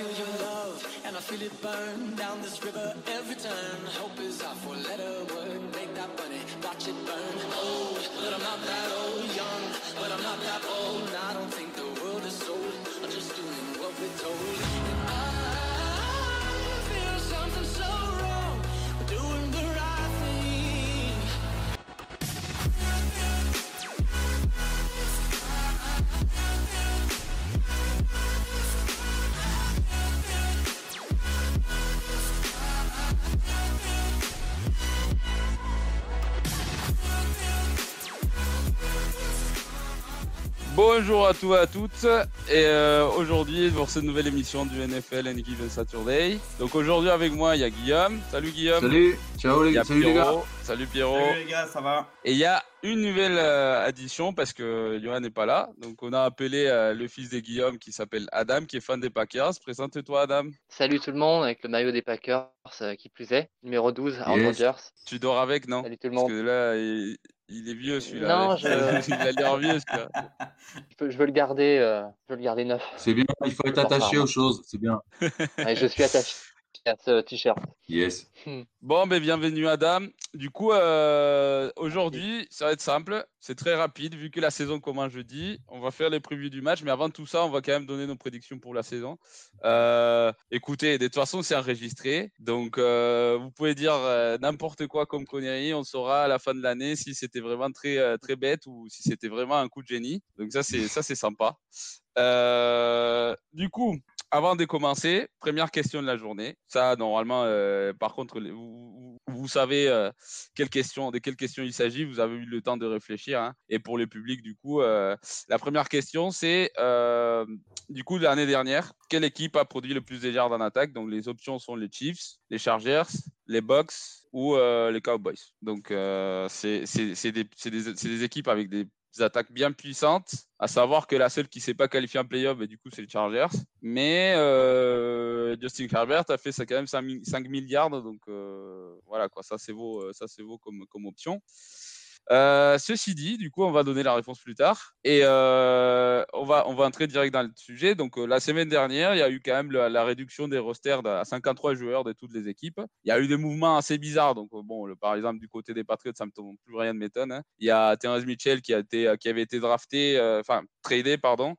feel your love, and I feel it burn down this river every turn. Hope is our four-letter word. Make that money, watch it burn. Old, but I'm not that old. Young, but I'm not that old. I don't Bonjour à tous et à toutes et euh, aujourd'hui pour cette nouvelle émission du NFL and Given Saturday. Donc aujourd'hui avec moi il y a Guillaume. Salut Guillaume. Salut, ciao les, salut les gars. Pierrot. Salut Pierrot. Salut les gars, ça va Et il y a une nouvelle euh, addition parce que Johan n'est pas là. Donc on a appelé euh, le fils de Guillaume qui s'appelle Adam qui est fan des Packers. Présente-toi Adam. Salut tout le monde avec le maillot des Packers euh, qui plus est, numéro 12 Aaron Yes. Rodgers. Tu dors avec non? Salut tout le Parce monde. que là il, il est vieux celui-là. Non, je- il a l'air vieux celui-là. Je, peux- je veux le garder, euh, je veux le garder neuf. C'est bien, il faut être attaché aux choses, c'est bien. Et je suis attaché à ce t-shirt. Yes. Bon, ben bienvenue Adam. Du coup, euh, aujourd'hui, ça va être simple, c'est très rapide vu que la saison commence jeudi. On va faire les previews du match, mais avant tout ça, on va quand même donner nos prédictions pour la saison. Euh, écoutez, de toute façon, c'est enregistré, donc euh, vous pouvez dire euh, n'importe quoi comme connerie. On saura à la fin de l'année si c'était vraiment très euh, très bête ou si c'était vraiment un coup de génie. Donc ça, c'est ça, c'est sympa. Euh, du coup, avant de commencer, première question de la journée. Ça, normalement, euh, par contre, vous, savez euh, quelle question, de quelles questions il s'agit. Vous avez eu le temps de réfléchir. hein. Et pour le public, du coup, euh, la première question, c'est euh, du coup l'année dernière, quelle équipe a produit le plus de yards en attaque? Donc les options sont les Chiefs, les Chargers, les Bucks ou les Cowboys. Donc c'est des, des- des équipes avec des attaques bien puissantes, à savoir que la seule qui s'est pas qualifiée en playoff, et du coup, c'est les Chargers. Mais euh, Justin Herbert a fait ça quand même 5, 5 milliards, donc euh, voilà quoi, ça c'est beau, euh, ça c'est beau comme, comme option. Euh, ceci dit, du coup, on va donner la réponse plus tard et euh, on, va, on va entrer direct dans le sujet. Donc, euh, la semaine dernière, il y a eu quand même la, réduction des rosters à 53 joueurs de toutes les équipes. Il y a eu des mouvements assez bizarres. Donc, bon, par exemple, du côté des Patriots, ça me tombe plus rien de m'étonne. hein. Il y a Terrence Mitchell qui, a été, qui avait été drafté, enfin, tradé, pardon.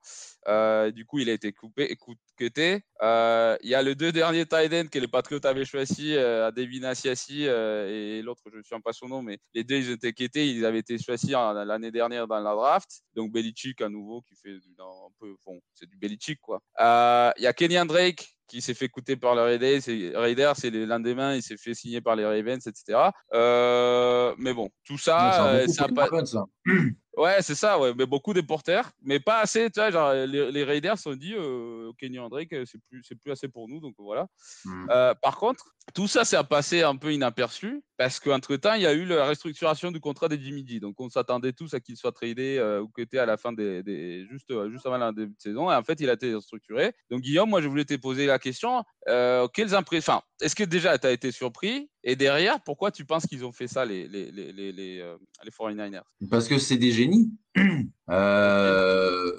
Euh, du coup, il a été coupé, cuté. Euh, il y a le deux derniers tight ends que les Patriots avaient choisi, euh, Devin Asiasi euh, et l'autre, je ne me souviens pas son nom, mais les deux, ils étaient quittés. Ils avaient été choisis l'année dernière dans la draft. Donc, Belichick, à nouveau, qui fait un peu, bon, c'est du Belichick, quoi. Euh, Il y a Kenyan Drake qui s'est fait coûter par les Raiders, c'est Raiders, c'est le lendemain, il s'est fait signer par les Ravens, etc. Euh, mais bon, tout ça, euh, pas, les Ravens, ça. Ouais, c'est ça, ouais, mais beaucoup de porteurs, mais pas assez, tu vois, genre, les, les Raiders ont dit, euh, Kenny Drake, euh, c'est plus, c'est plus assez pour nous, donc voilà. Hmm. Euh, par contre, tout ça, a passé un peu inaperçu, parce qu'entre-temps, il y a eu la restructuration du contrat de Jimmy G, donc on s'attendait tous à qu'il soit tradé euh, ou qu'il à la fin des, des juste, euh, juste avant la début de saison, et en fait, il a été restructuré. Donc Guillaume, moi, je voulais te poser la question, euh, quelles impressions, est-ce que déjà, tu as été surpris, et derrière, pourquoi tu penses qu'ils ont fait ça, les, les, les, les, les, euh, les 49ers Parce que c'est des génies. Euh,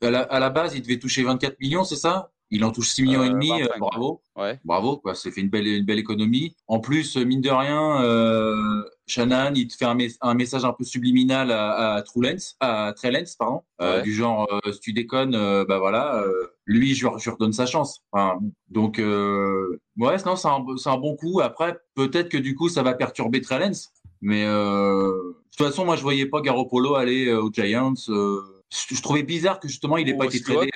à, la, à la base, il devait toucher 24 millions, c'est ça? Il en touche 6 millions et Euh, demi, euh, 25, bravo. Ouais. Bravo, quoi. C'est fait une belle, une belle économie. En plus, mine de rien, euh, Shannon, il te fait un, mes- un message un peu subliminal à, à Trulens, à Trellens, pardon, euh, du genre, euh, si tu déconnes, bah voilà, lui, je, je redonne sa chance. Enfin, donc, ouais, non, c'est un, bon coup. Après, peut-être que du coup, ça va perturber Trellens, mais de toute façon, moi, je voyais pas Garoppolo aller aux Giants. je, trouvais bizarre que justement, il n'ait pas été tradé.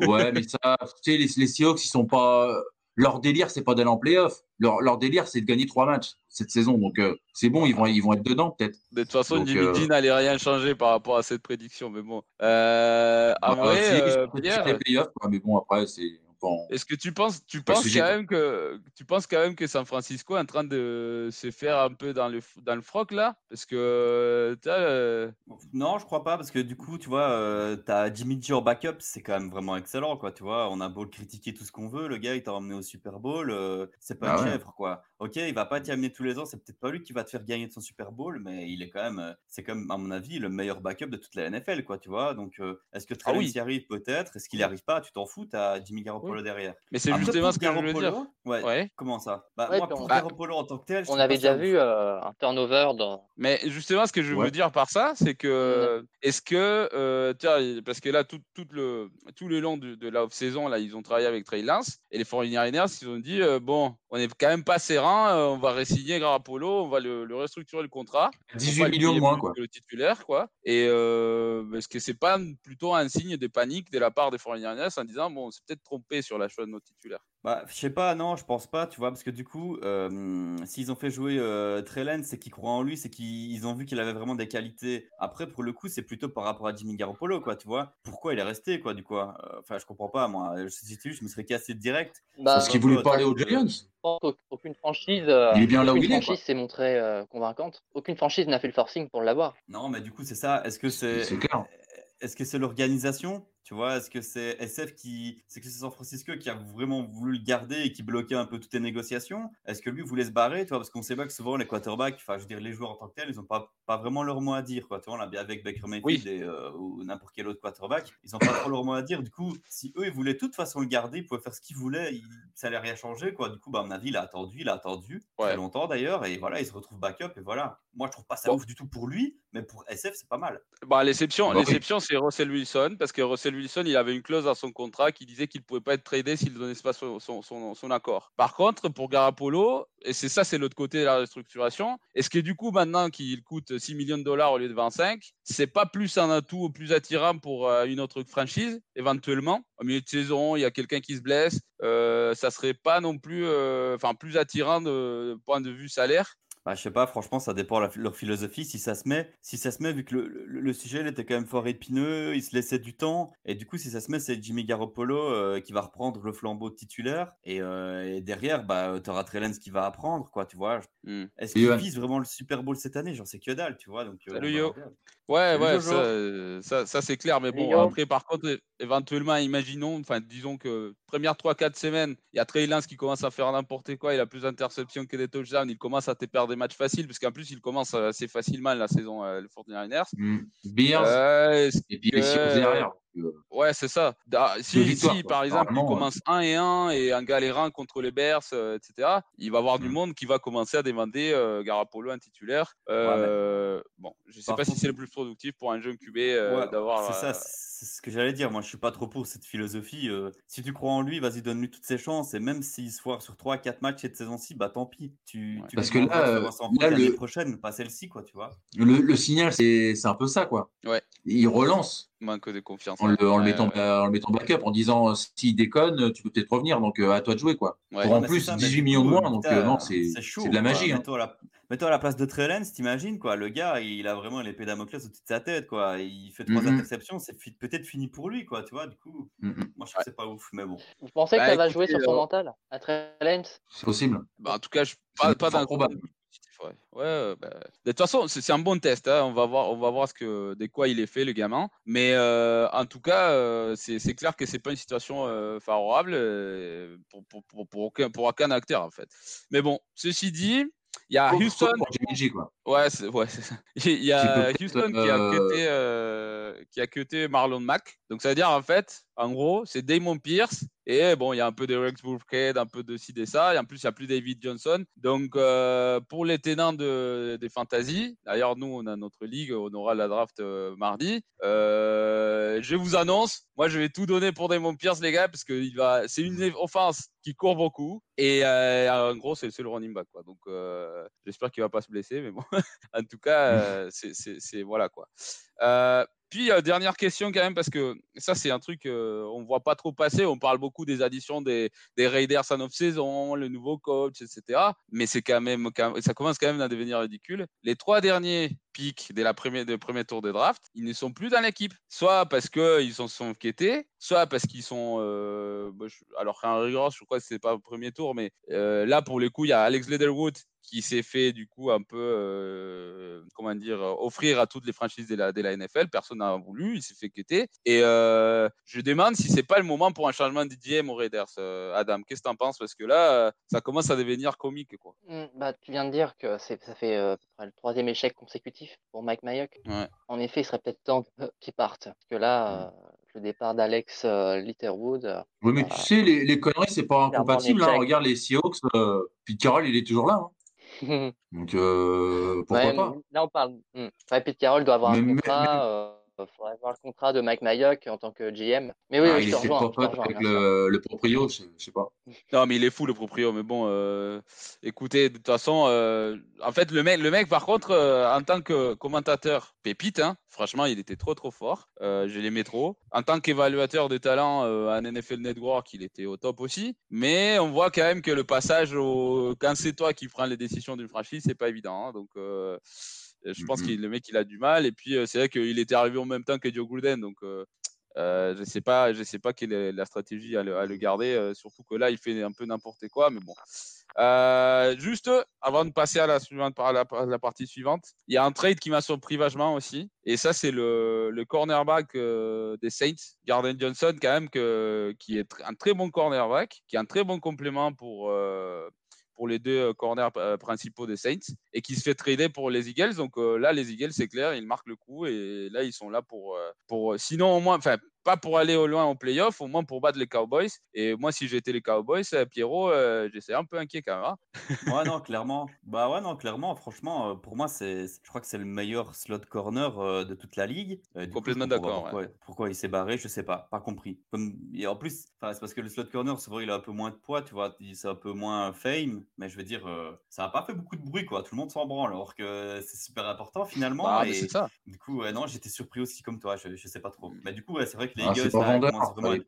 Ouais, mais ça, tu sais, les, les Seahawks, ils sont pas. Leur délire, c'est pas d'aller en playoff. Leur, leur délire, c'est de gagner trois matchs cette saison. Donc, euh, c'est bon, ils vont, ils vont être dedans, peut-être. De toute façon, Donc, Jimmy euh, n'allait rien changer par rapport à cette prédiction, mais bon. Euh, si, Pierre, les playoffs, mais bon, après, c'est. Bon. est-ce que tu penses, tu penses quand même que, tu penses quand même que San Francisco est en train de se faire un peu dans le, dans le froc là, parce que, tu vois, euh, Non, je crois pas, parce que du coup, tu vois, euh, t'as Jimmy G en backup, c'est quand même vraiment excellent, quoi. Tu vois, on a beau le critiquer tout ce qu'on veut, le gars, il t'a emmené au Super Bowl, euh, c'est pas Ah une ouais. chèvre, quoi. Ok, il va pas t'y amener tous les ans, c'est peut-être pas lui qui va te faire gagner de son Super Bowl, mais il est quand même, euh, c'est comme à mon avis le meilleur backup de toute la NFL, quoi, tu vois? Donc, euh, est-ce que Ah Trey oui. Lance y arrive peut-être? Est-ce qu'il n'y arrive pas? Tu t'en fous, t'as Jimmy Garoppolo derrière. Mais c'est justement ce que je veux dire. Ouais. Ouais. Comment ça? Bah Ouais, moi, pour on- Garoppolo en tant que tel, On avait déjà vu euh, un turnover dans. Mais justement, ce que je veux dire par ça, c'est que est-ce que euh, tiens, parce que là, tout, tout le tout le long de, de la off-saison, là, ils ont travaillé avec Trey Lance et les 49ers, ils ont dit euh, bon, on est quand même pas serein, euh, on va re-signer Garoppolo, on va le, le restructurer le contrat. Pour 18 pas lui millions de moins, quoi. le titulaire, quoi. Et euh, est-ce que c'est pas plutôt un signe de panique de la part des 49ers en disant bon, on s'est peut-être trompé sur la choix de notre titulaire. Bah, je sais pas, non, je pense pas, tu vois, parce que du coup, euh, s'ils ont fait jouer euh, Trey Lance, c'est qu'ils croient en lui, c'est qu'ils ils ont vu qu'il avait vraiment des qualités. Après, pour le coup, c'est plutôt par rapport à Jimmy Garoppolo, quoi, tu vois. Pourquoi il est resté, quoi, du coup hein? Euh, Enfin, je comprends pas, moi. Je, si lui, je me serais cassé direct. Bah, Parce qu'il voulait pas aller aux Giants. je pense qu'aucune franchise, euh, Il est bien là où aucune il est, franchise s'est montrée euh, convaincante. Aucune franchise n'a fait le forcing pour l'avoir. Non, mais du coup, c'est ça. Est-ce que c'est. C'est clair. Est-ce que c'est l'organisation? Tu vois, est-ce que c'est SF qui. C'est que c'est San Francisco qui a vraiment voulu le garder et qui bloquait un peu toutes les négociations? Est-ce que lui voulait se barrer tu vois? Parce qu'on sait pas que souvent les quarterbacks, enfin, je veux dire, les joueurs en tant que tels, ils ont pas, pas vraiment leur mot à dire. Quoi. Tu vois, on l'a bien avec Baker Mayfield et, euh, ou n'importe quel autre quarterback. Ils ont pas trop leur mot à dire. Du coup, si eux, ils voulaient de toute façon le garder, ils pouvaient faire ce qu'ils voulaient, ils- ça allait rien changer. Quoi. Du coup, bah, à mon avis, il a attendu, il a attendu Ouais. très longtemps d'ailleurs. Et voilà, il se retrouve backup. Et voilà. Moi, je trouve pas ça Bon. ouf du tout pour lui, mais pour SF, c'est pas mal. Bah, l'exception, oui. l'exception, c'est Russell Wilson, parce que Russell Wilson, il avait une clause dans son contrat qui disait qu'il ne pouvait pas être tradé s'il ne donnait pas son, accord. Par contre, pour Garapolo, et c'est ça, c'est l'autre côté de la restructuration, est-ce que du coup, maintenant qu'il coûte 6 millions de dollars au lieu de 25, c'est pas plus un atout plus attirant pour euh, une autre franchise, éventuellement? Au milieu de saison, il y a quelqu'un qui se blesse, euh, ça serait pas non plus, euh, enfin, plus attirant de point de vue salaire Bah, je sais pas, franchement, ça dépend de leur philosophie. Si ça se met, si ça se met, vu que le, le- le sujet il était quand même fort épineux, il se laissait du temps. Et du coup, si ça se met, c'est Jimmy Garoppolo euh, qui va reprendre le flambeau titulaire. Et, euh, et derrière, bah, tu auras Trellens qui va apprendre, quoi, tu vois. Hmm. Est-ce qu'il vise vraiment le Super Bowl cette année? J'en sais que dalle, tu vois. Donc, euh, Salut, yo. Ouais, ouais, ça, euh, ça, ça, c'est clair. Mais bon, après, par contre, éventuellement, imaginons, enfin, disons que première 3-4 semaines, il y a Trey Lance qui commence à faire n'importe quoi, il a plus d'interceptions que des touchdowns, il commence à te perdre des matchs faciles, parce qu'en plus, il commence euh, assez facilement la saison, euh, les 49ers. Mm. Euh, et puis derrière. Euh, Ouais, c'est ça. Si, par exemple, il commence 1 et 1 et en galérant contre les Bears, euh, etc., il va avoir du Mm. monde qui va commencer à demander euh, Garapolo un titulaire. Euh, Bon, je sais Par pas si c'est le plus productif pour un jeune QB Ouais, d'avoir. c'est ça, c'est ce que j'allais dire. Moi, je suis pas trop pour cette philosophie. euh, si tu crois en lui, vas-y, donne-lui toutes ses chances. Et même s'il se foire sur 3-4 matchs cette saison-ci, bah tant pis. Tu, Ouais. tu Parce que là, se euh, là, l'année le- prochaine, pas celle-ci, quoi, tu vois. Le, le signal, c'est c'est un peu ça, quoi. Ouais. Il relance manque de confiance. en le, en le mettant, ouais. en le mettant backup, en disant euh, s'il déconne, tu peux peut-être revenir, donc euh, à toi de jouer, quoi. Ouais. Pour en mais plus, ça, mais 18 du millions de moins, donc euh, non, c'est de la magie. hein. La... mets-toi à la place de Trellens, t'imagines, quoi. Le gars, il a vraiment l'épée Damoclès au-dessus de sa tête, quoi. Il fait trois interceptions, c'est fi- peut-être fini pour lui, quoi, tu vois. Du coup, Mm, moi, je trouve que c'est pas ouf, mais bon. Vous pensez Bah, que ça va jouer sur son euh, mental à Trey Lance C'est possible. Bah, en tout cas, je pas, pas d'un positif, Ouais, ouais euh, bah, de toute façon, c'est un bon test. hein. On va voir, on va voir ce que, de quoi il est fait, le gamin. Mais euh, en tout cas, euh, c'est clair que c'est pas une situation euh, favorable pour, pour, pour, pour aucun, pour aucun acteur en fait. Mais bon, ceci dit, il y a Houston. pour quoi. Ouais, c'est ouais, ça. Il y a Houston qui a euh, cuté, euh, qui a cuté Marlon Mack. Donc ça veut dire en fait, en gros, c'est Damon Pierce et bon, il y a un peu de Rex Burkhead, un peu de ci et ça, et en plus il y a plus David Johnson. Donc euh, pour les tenants de, des fantasy, d'ailleurs nous on a notre ligue, on aura la draft euh, mardi. Euh, je vous annonce, moi je vais tout donner pour Damon Pierce les gars parce que il va, c'est une offense qui court beaucoup et en gros c'est le running back quoi. Donc j'espère qu'il va pas se blesser, mais bon en tout cas, c'est- voilà quoi. Puis, euh, dernière question quand même, parce que ça, c'est un truc euh, on voit pas trop passer. On parle beaucoup des additions des, Raiders en off-saison, le nouveau coach, etc. Mais c'est quand même, ça commence quand même à devenir ridicule. Les trois derniers pics dès la première, des premiers tours de draft, ils ne sont plus dans l'équipe. Soit parce qu'ils s'en sont quittés, soit parce qu'ils sont. euh, bah, alors, qu'en rigueur, je crois que c'est pas au premier tour, mais euh, là, pour le coup, il y a Alex Leatherwood qui s'est fait du coup un peu, euh, comment dire, euh, offrir à toutes les franchises de la, de la NFL. Personne n'a voulu, il s'est fait quitter. Et euh, je demande si c'est pas le moment pour un changement de GM aux Raiders. Euh, Adam, qu'est-ce que tu en penses? Parce que là, ça commence à devenir comique. Quoi. Hmm, Bah, tu viens de dire que ça fait euh, le troisième échec consécutif pour Mike Mayock. Ouais. En effet, il serait peut-être temps qu'il parte. Parce que là, euh, le départ d'Alex euh, Litterwood, euh, Oui, mais tu sais, les, les conneries, c'est pas incompatible. hein. Regarde les Seahawks, euh, Pete Carroll, il est toujours là. hein. Donc, euh, pourquoi Ouais, pas Là, on parle. Hmm. Ouais, Pete Carroll doit avoir Mais- un contrat. Il faudrait avoir le contrat de Mike Mayock en tant que GM. Mais oui, Ah, oui, Il je te était rejoins. pas je te pote rejoins, avec le, le proprio, je, je sais pas. Non, mais il est fou le proprio. Mais bon, euh, écoutez, de toute façon, euh, en fait, le mec, le mec par contre, euh, en tant que commentateur, pépite, hein, franchement, il était trop trop fort. Euh, je l'aimais trop. En tant qu'évaluateur de talent euh, à NFL Network, il était au top aussi. Mais on voit quand même que le passage au quand c'est toi qui prends les décisions d'une franchise, c'est pas évident. hein. donc euh, je pense Mhm. que le mec il a du mal. Et puis euh, c'est vrai qu'il était arrivé en même temps que Joe Gruden, donc. euh, euh, je sais pas, je sais pas quelle est la stratégie à le, à le garder, euh, surtout que là il fait un peu n'importe quoi, mais bon. Euh, juste avant de passer à la suivante, à la, à la partie suivante, il y a un trade qui m'a surpris vachement aussi, et ça c'est le, le cornerback des Saints, Garden Johnson quand même que, qui est un très bon cornerback, qui est un très bon complément pour pour les deux euh, corners euh, principaux des Saints et qui se fait trader pour les Eagles. Donc euh, là, les Eagles, c'est clair, ils marquent le coup et là, ils sont là pour, pour sinon au moins, enfin, pas pour aller au loin en playoff, au moins pour battre les Cowboys. Et moi, si j'étais les Cowboys, euh, Pierrot, euh, j'étais un peu inquiet quand même. hein. Ouais, non, clairement. Bah ouais, non, clairement, franchement, euh, pour moi, c'est, je crois que c'est le meilleur slot corner euh, de toute la ligue. Complètement d'accord, Pourquoi, pourquoi il s'est barré, je sais pas, pas compris. Comme, et en plus, c'est parce que le slot corner, c'est vrai, il a un peu moins de poids, tu vois, il- c'est un peu moins fame, mais je veux dire, euh, ça a pas fait beaucoup de bruit, quoi. Tout le monde s'en branle, alors que c'est super important finalement. Et c'est ça. du coup, ouais, non, j'étais surpris aussi comme toi, je, je sais pas trop. Mais du coup, ouais, c'est vrai que les Ah, c'est Eagles, pas là, ils vendeur, vraiment à être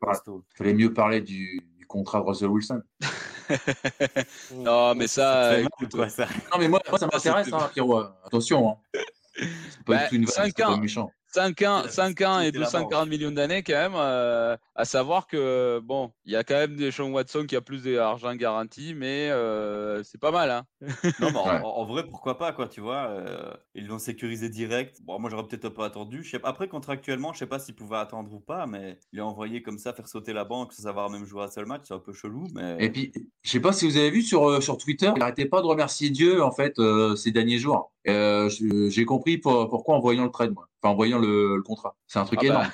fallait mieux parler du, du contrat de Russell Wilson. non, mais ça, Ça mal, écoute, quoi, ça. Non, mais moi, moi ça m'intéresse, hein, Pierrot. Attention. Hein. C'est pas Bah, du tout une vanne, cinq c'est pas ans. méchant. 5 ans, la 5 ans et fiscalité là-bas, 240 ouais. millions d'années quand même, euh, à savoir que bon, il y a quand même des Sean Watson qui a plus d'argent garanti, mais euh, c'est pas mal. Hein. Non, mais en, Ouais. en- en vrai, pourquoi pas, quoi, tu vois. euh, ils l'ont sécurisé direct. Bon, moi, j'aurais peut-être un peu attendu. Je sais, pas- après, contractuellement, je sais pas s'il pouvait attendre ou pas, mais il est envoyé comme ça faire sauter la banque sans avoir même joué un seul match. C'est un peu chelou, mais. Et puis, je sais pas si vous avez vu sur, euh, sur Twitter, il arrêtait pas de remercier Dieu, en fait, euh, ces derniers jours. Euh, J'ai compris pour- pourquoi en voyant le trade, moi. Enfin, en voyant le, le contrat. C'est un truc Ah bah.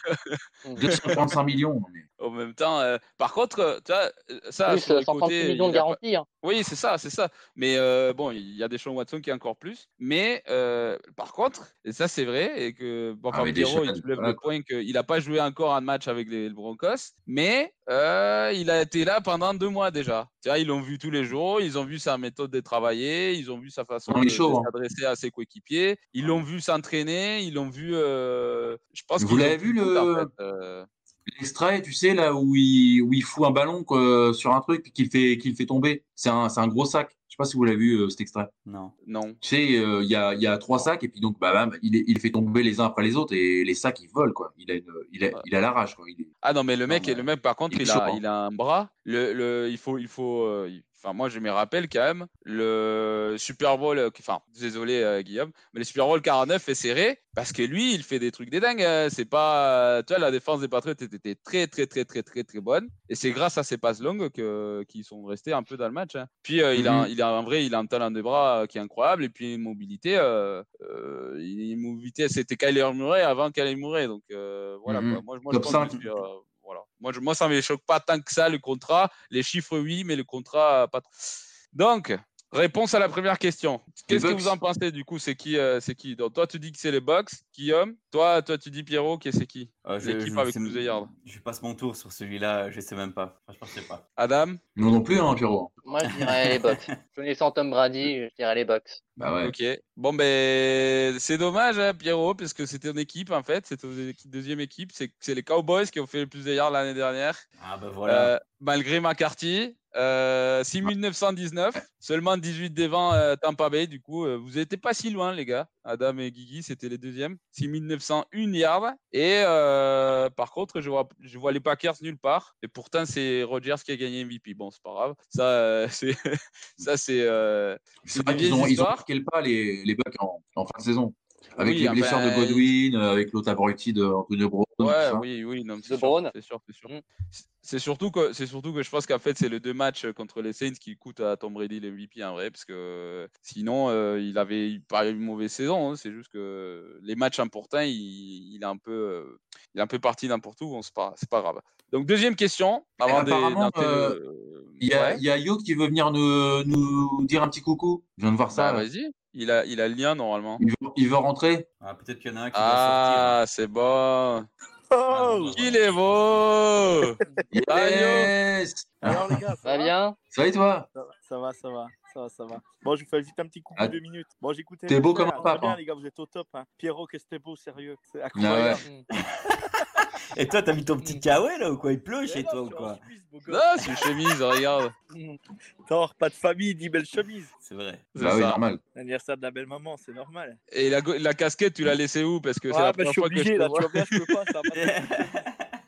énorme. 245 millions. non, mais- En même temps, euh, par contre, euh, tu vois, euh, ça, Plus sur le 136 côté, millions de il y a pas- garantie. hein. Oui, c'est ça, c'est ça. Mais euh, bon, il y a des Sean Watson qui est encore plus. Mais euh, par contre, et ça c'est vrai, et que bon, Ah, Pierrot, il soulève voilà, le point qu'il n'a pas joué encore un match avec les Broncos, mais euh, il a été là pendant deux mois déjà. Tu vois, ils l'ont vu tous les jours, ils ont vu sa méthode de travailler, ils ont vu sa façon de, hein. s'adresser à ses coéquipiers, ils l'ont vu s'entraîner, ils l'ont vu. euh, je pense Vous l'avez vu, tout, le- en fait, euh, L'extrait, tu sais, là où il, où il fout un ballon quoi, sur un truc qu'il fait, qu'il fait tomber. C'est un, c'est un gros sac. Je sais pas si vous l'avez vu, euh, cet extrait. Non. Non. Tu sais, euh, il y, a, il y a trois sacs et puis donc, bah, il, il fait tomber les uns après les autres et les sacs, ils volent, quoi. Il a, une- il a, il a la rage, quoi. Il est- Ah non, mais le Non, mec, mais le mec par contre, il a, il a un bras. Le, le, il faut, il faut. euh, il- Enfin, moi, je me rappelle quand même le Super Bowl. euh, Enfin, désolé, euh, Guillaume, mais le Super Bowl 49 est serré parce que lui, il fait des trucs des dingues. hein. C'est pas. Tu vois, la défense des Patriots était, très, très, très, très, très, très bonne. Et c'est grâce à ces passes longues qu'ils sont restés un peu dans le match. hein. Puis, euh, il, a, Mhm. il a en vrai, il a un talent de bras qui est incroyable. Et puis, une mobilité. Euh, une mobilité, c'était Kyler Murray avant Kyler Murray. Donc, voilà. Mhm. quoi. Moi, moi, je pense 5. que voilà. Moi, je, moi, ça ne me choque pas tant que ça, le contrat. Les chiffres, oui, mais le contrat, pas trop. Donc, réponse à la première question. Qu'est-ce que vous en pensez du coup C'est qui, euh, c'est qui? Donc, toi, tu dis que c'est les Bucks, Guillaume. Toi, toi, tu dis Pierrot, qui c'est qui? Euh, je, L'équipe avec je passe mon tour sur celui-là, je sais même pas. Franchement, je sais pas. Adam? Non, non plus, hein, Pierrot. Moi, je dirais les Bucks. Connaissant Tom Brady, je dirais les Bucks. Bah ouais. Ok. Bon, ben, c'est dommage, hein, Pierrot, parce que c'était une équipe, en fait. C'était une deuxième équipe. C'est les Cowboys qui ont fait le plus de yards l'année dernière. Ah bah voilà. Euh, malgré McCarthy. Euh, 6919, seulement 18 devant euh, Tampa Bay. Du coup, euh, vous n'étiez pas si loin, les gars. Adam et Guigui, c'était les deuxièmes. 6901 yards. Et euh, par contre, je vois, je vois les Packers nulle part. Et pourtant, c'est Rodgers qui a gagné MVP. Bon, c'est pas grave. Ça, euh, c'est ça, c'est euh, C'est c'est vrai des qu'ils vieilles ont, ils marqué le pas, les, les Bucks, en fin de saison. Avec Oui, les blessures enfin, de Godwin, euh, avec l'autre abruti de Antonio Brown. Ouais, oui, oui, c'est sûr, c'est sûr, c'est sûr. Mm. Surtout que c'est surtout que je pense qu'en fait c'est les deux matchs contre les Saints qui coûtent à Tom Brady l'MVP en vrai parce que sinon euh, il avait pas eu une mauvaise saison. hein, c'est juste que les matchs importants il, il est un peu euh, il est un peu parti n'importe où. Bon, c'est pas c'est pas grave. Donc deuxième question avant de- apparemment, euh, Il y, a, Ouais. il y a Yo qui veut venir nous, nous dire un petit coucou. Je viens de voir Bah, ça. là. vas-y, il a il a le lien normalement. il, veut, il veut rentrer? Ah, Peut-être qu'il y en a un qui doit sortir. Ah c'est bon. Oh Il est beau. Ah. Yes Alors les gars, ça Va va bien Ça va et toi? Ça va, ça va, ça va, ça va. Bon, je vous fais vite un petit coucou Ah, deux minutes. Bon, j'écoutais. t'es beau comme un très pape, bien, hein. les gars, vous êtes au top. Hein. Pierrot, qu'est-ce que t'es beau, sérieux. C'est Ah incroyable. Et toi, t'as mis ton petit kawaii là ou quoi? Il pleut chez non, toi ou quoi? Ah, c'est une chemise, regarde. Tort, pas de famille, dit belle chemise. C'est vrai. C'est Bah oui, normal. L'anniversaire de la belle maman, c'est normal. Et la, casquette, tu l'as laissée où? Parce que c'est Ah, la bah, je première suis fois que je là, vois. tu vois bien, je peux pas. Ça va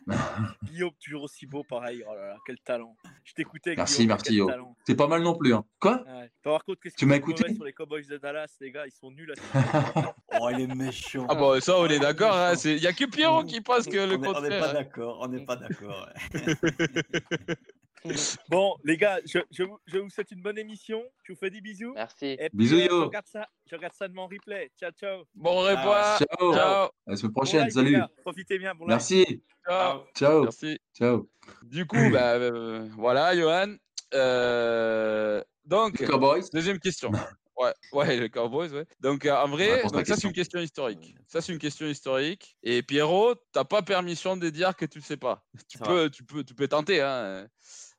pas. Guillaume, toujours aussi beau, pareil. Oh là là, quel talent. Je t'écoutais, Merci, talent. C'est pas mal non plus. Hein. Quoi? Ouais. Par contre, qu'est-ce Tu m'as écouté? sur les Cowboys de Dallas, les gars, ils sont nuls à Oh, il est méchant. Ah bon, ça, on est d'accord. méchant. Il n'y a que Pierrot qui pense que le on est- on n'est pas hein. d'accord. On n'est pas d'accord. ouais. Bon, les gars, je, je vous, je vous souhaite une bonne émission. Je vous fais des bisous. Merci. Et puis, Bisous, euh, yo. Je regarde ça, je regarde ça de mon replay. Ciao, ciao. Bon Ah, repas. Ciao. Ciao. À la semaine Bon prochaine. live, Salut. Profitez bien. Bon live. Merci. Ciao. Ciao. Merci. Ciao. Du coup, bah, euh, voilà, Johan. Euh, donc, Cowboys. deuxième question. Ouais, ouais, les Cowboys, ouais. Donc, euh, en vrai, donc, ça, c'est une question historique. Ça, c'est une question historique. Et Pierrot, t'as pas permission de dire que tu le sais pas. Tu Ça peux, tu peux, tu peux tenter, hein.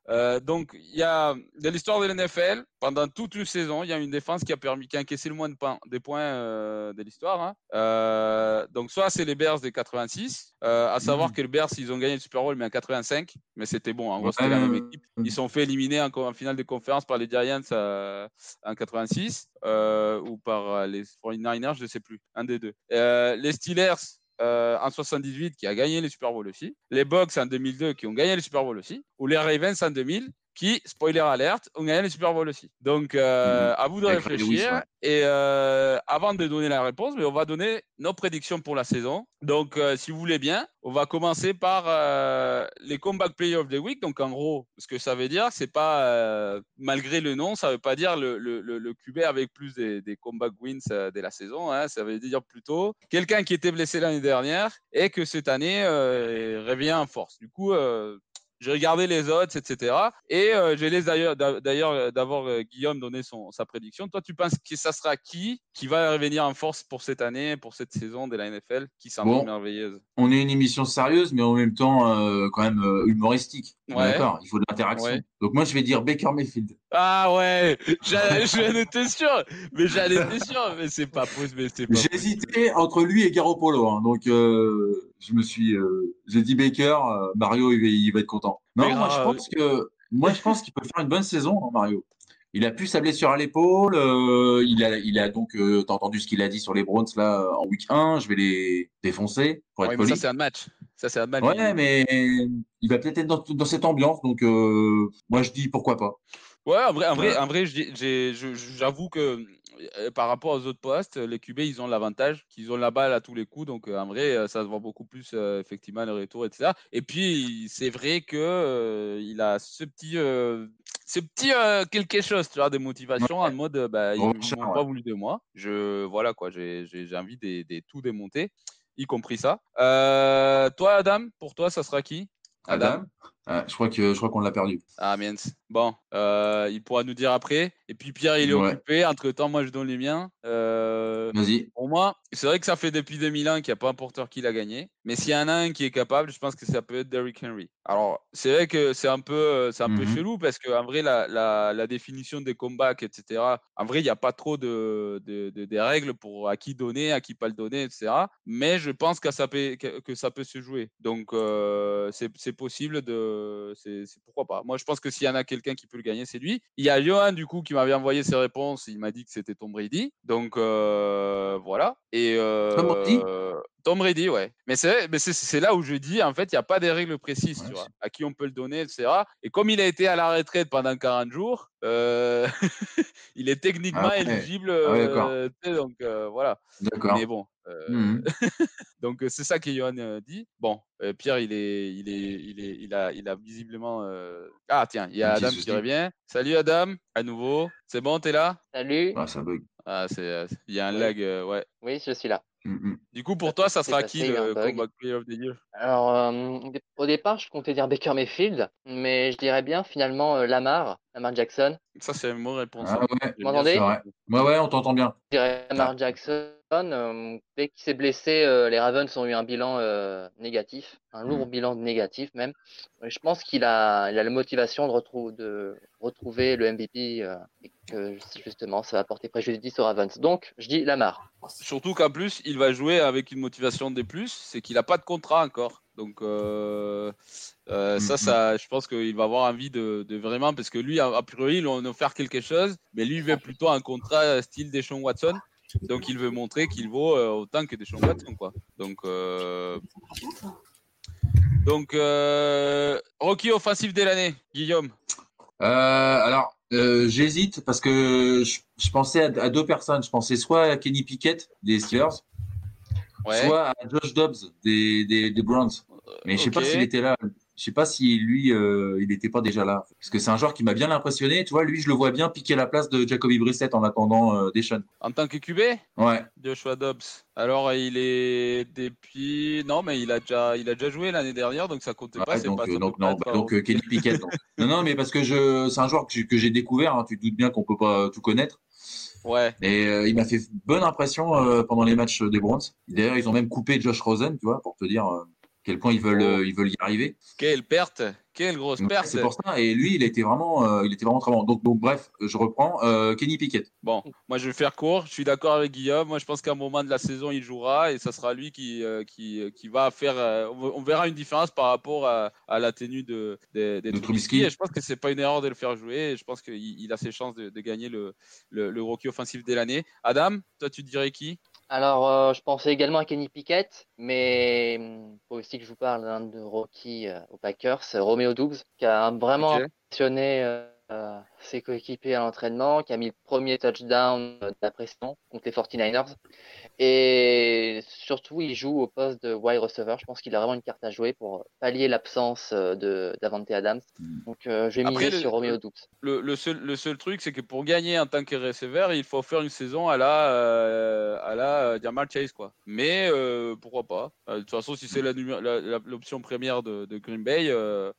Euh, donc, il y a de l'histoire de l'NFL, pendant toute une saison, il y a une défense qui a permis, qui a encaissé le moins de points, des points euh, de l'histoire. hein. Euh, donc, soit c'est les Bears des 86, euh, à savoir Mhm. que les Bears, ils ont gagné le Super Bowl, mais en 85, mais c'était bon, en gros, c'était la même équipe. Ils sont fait éliminer en, finale de conférence par les Giants en 86 euh, ou par les 49ers, je ne sais plus, un des deux. Les Steelers euh, en 78 qui a gagné les Super Bowl aussi. Les Bucks en 2002 qui ont gagné les Super Bowl aussi. Ou les Ravens en 2000 qui, spoiler alert, ont gagné les Super Bowl aussi. Donc, euh, à vous de Avec réfléchir. Lewis, ouais. Et euh, avant de donner la réponse, mais on va donner nos prédictions pour la saison. Donc, euh, si vous voulez bien, on va commencer par les comeback player of the week. Donc, en gros, ce que ça veut dire, c'est pas malgré le nom, ça veut pas dire le, le, le, le QB avec plus des, des comeback wins de la saison. hein. Ça veut dire plutôt quelqu'un qui était blessé l'année dernière et que cette année revient en force. Du coup, j'ai regardé les odds, etc. Et euh, je laisse d'ailleurs, d'a- d'ailleurs euh, d'avoir euh, Guillaume donner son, sa prédiction. Toi, tu penses que ça sera qui qui va revenir en force pour cette année, pour cette saison de la NFL, qui semble Bon. merveilleuse? On est une émission sérieuse, mais en même temps, euh, quand même humoristique. Ouais. D'accord. Il faut de l'interaction. Ouais. Donc moi, je vais dire Baker Mayfield. Ah ouais, j'allais- j'en étais sûr, mais j'en étais sûr, mais c'est pas possible, J'ai hésité entre lui et Garoppolo. hein. donc euh, je me suis, euh, j'ai dit Baker. euh, Mario, il va, il va être content. Non, Mais moi je pense que, moi je pense qu'il peut faire une bonne saison, hein, Mario. Il a pu sa blessure à l'épaule. euh, il a, il a donc, euh, t'as entendu ce qu'il a dit sur les Browns là en week 1 Je vais les défoncer pour être Ouais, mais poli. ça c'est un match. Ça c'est un match. Ouais, mais il va peut-être être dans, dans cette ambiance. Donc euh, moi je dis pourquoi pas. Ouais, en vrai, en vrai, en j'avoue que par rapport aux autres postes, les QB, ils ont l'avantage qu'ils ont la balle à tous les coups. Donc, euh, en vrai, euh, ça se voit beaucoup plus, euh, effectivement, le retour, etc. Et puis, c'est vrai que euh, il a ce petit, euh, ce petit euh, quelque chose, tu vois, de motivation en mode, euh, bah, ils ouais. pas voulu de moi. Je, voilà, quoi, j'ai j'ai- j'ai envie de, de tout démonter, y compris ça. Euh, toi, Adam, pour toi, ça sera qui? Adam, Ah, je crois que je crois qu'on l'a perdu. Ah, mince. Bon, euh, il pourra nous dire après. Et puis Pierre, il est Ouais. occupé. Entre temps, moi, je donne les miens. Euh, Vas-y. pour moi, c'est vrai que ça fait depuis 2001 qu'il n'y a pas un porteur qui l'a gagné. Mais s'il y en a un qui est capable, je pense que ça peut être Derrick Henry. Alors, c'est vrai que c'est un peu, euh, c'est un peu Mhm. chelou parce qu'en vrai, la, la, la définition des comebacks, etc., en vrai, il n'y a pas trop de, de, de- des règles pour à qui donner, à qui pas le donner, etc. Mais je pense que ça peut, que, ça peut se jouer. Donc, euh, c'est possible de. C'est c'est- pourquoi pas. Moi, je pense que s'il y en a quelqu'un qui peut le gagner, c'est lui. Il y a Johan, du coup, qui m'avait envoyé ses réponses. Il m'a dit que c'était Tom Brady. Donc, euh, voilà. Et. Tom Brady euh, Tom Brady, ouais. Mais c'est là où je dis, en fait, il n'y a pas des règles précises, Ouais, tu vois, à qui on peut le donner, etc. Et comme il a été à la retraite pendant 40 jours, euh, il est techniquement Ah ouais. éligible. Ah euh, donc euh, voilà. D'accord. Mais bon. euh, Mhm. donc c'est ça que Johan dit. Bon, euh, Pierre, il est, il est, il est, il a, il a visiblement. euh, Ah tiens, il y a Adam qui revient. Salut Adam, à nouveau. C'est bon, t'es là? Salut. Ah, ça bug. Ah, c'est, euh, il y a un Oui. lag, euh, ouais. Oui, je suis là. Mhm. Du coup, pour toi, ça sera qui le. Comeback Player of the Year? Alors, euh, au dé- au départ, je comptais dire Baker Mayfield, mais je dirais bien finalement euh, Lamar, Lamar Jackson. Ça, c'est une bonne réponse. Ah hein. ouais, Vous m'entendez? Ouais, ouais, on t'entend bien. Je dirais Lamar Jackson. euh, dès qu'il s'est blessé, euh, les Ravens ont eu un bilan euh, négatif, un lourd bilan négatif même. Et je pense qu'il a, il a la motivation de, retrou- de retrouver le MVP euh, que justement ça va porter préjudice aux Ravens. Donc, je dis Lamar. Surtout qu'en plus, il va jouer avec une motivation des plus, c'est qu'il n'a pas de contrat encore. Donc euh, euh, ça, Mhm. ça, je pense qu'il va avoir envie de, de vraiment, parce que lui, a, priori, ils ont offert quelque chose, mais lui, il veut plutôt un contrat style Deshaun Watson. Donc il veut montrer qu'il vaut euh, autant que Deshaun Watson, quoi. Donc, euh, donc euh, Rocky offensif dès l'année, Guillaume. Euh, alors, euh, j'hésite parce que je, je pensais à, à deux personnes. Je pensais soit à Kenny Pickett des Steelers, Ouais. soit à Josh Dobbs des, des, des Browns. Mais je sais pas s'il était là. Je sais pas si lui, euh, il n'était pas déjà là. Parce que c'est un joueur qui m'a bien impressionné. Tu vois, lui, je le vois bien piquer la place de Jacoby Brissett en attendant euh. En tant que QB, Ouais. Joshua Dobbs. Alors il est depuis non mais il a déjà il a déjà joué l'année dernière donc ça comptait pas Ouais, donc, pas euh, ça donc, pas non, bah, donc euh, Kenny Pickett. donc. non, non, mais parce que je, c'est un joueur que j'ai, que j'ai découvert. hein. tu te doutes bien qu'on peut pas tout connaître. Ouais. Et euh, il m'a fait bonne impression euh, pendant les matchs des Browns. D'ailleurs, ils ont même coupé Josh Rosen, tu vois, pour te dire euh, quel point ils veulent, Oh. euh, ils veulent y arriver. Quelle perte, quelle grosse perte. C'est pour ça. Et lui, il était vraiment, euh, il était vraiment très bon. Donc, donc bref, je reprends. Euh, Kenny Pickett. Bon, moi je vais faire court. Je suis d'accord avec Guillaume. Moi je pense qu'à un moment de la saison il jouera et ça sera lui qui euh, qui, qui va faire. on verra une différence par rapport à, à la tenue de de, de De Trubisky. Trubisky. Et je pense que c'est pas une erreur de le faire jouer. Et je pense qu'il il a ses chances de, de gagner le, le le rookie offensif dès l'année. Adam, toi tu dirais qui? Alors, euh, je pensais également à Kenny Pickett, mais il faut aussi que je vous parle d'un de Rocky euh, aux Packers, c'est Romeo Doubs, qui a vraiment Ok. impressionné euh, ses coéquipiers à l'entraînement, qui a mis le premier touchdown euh, de la pression contre les 49ers. Et surtout, il joue au poste de wide receiver. Je pense qu'il a vraiment une carte à jouer pour pallier l'absence euh, de Davante Adams. Mm. Donc, euh, je vais miser sur Romeo Doubs. le, le seul, le seul truc, c'est que pour gagner en tant que receveur, il faut faire une saison à la, euh, à la euh, Jamal Chase. Quoi. Mais euh, pourquoi pas De toute façon, si c'est la- la- l'option première de, de Green Bay, euh,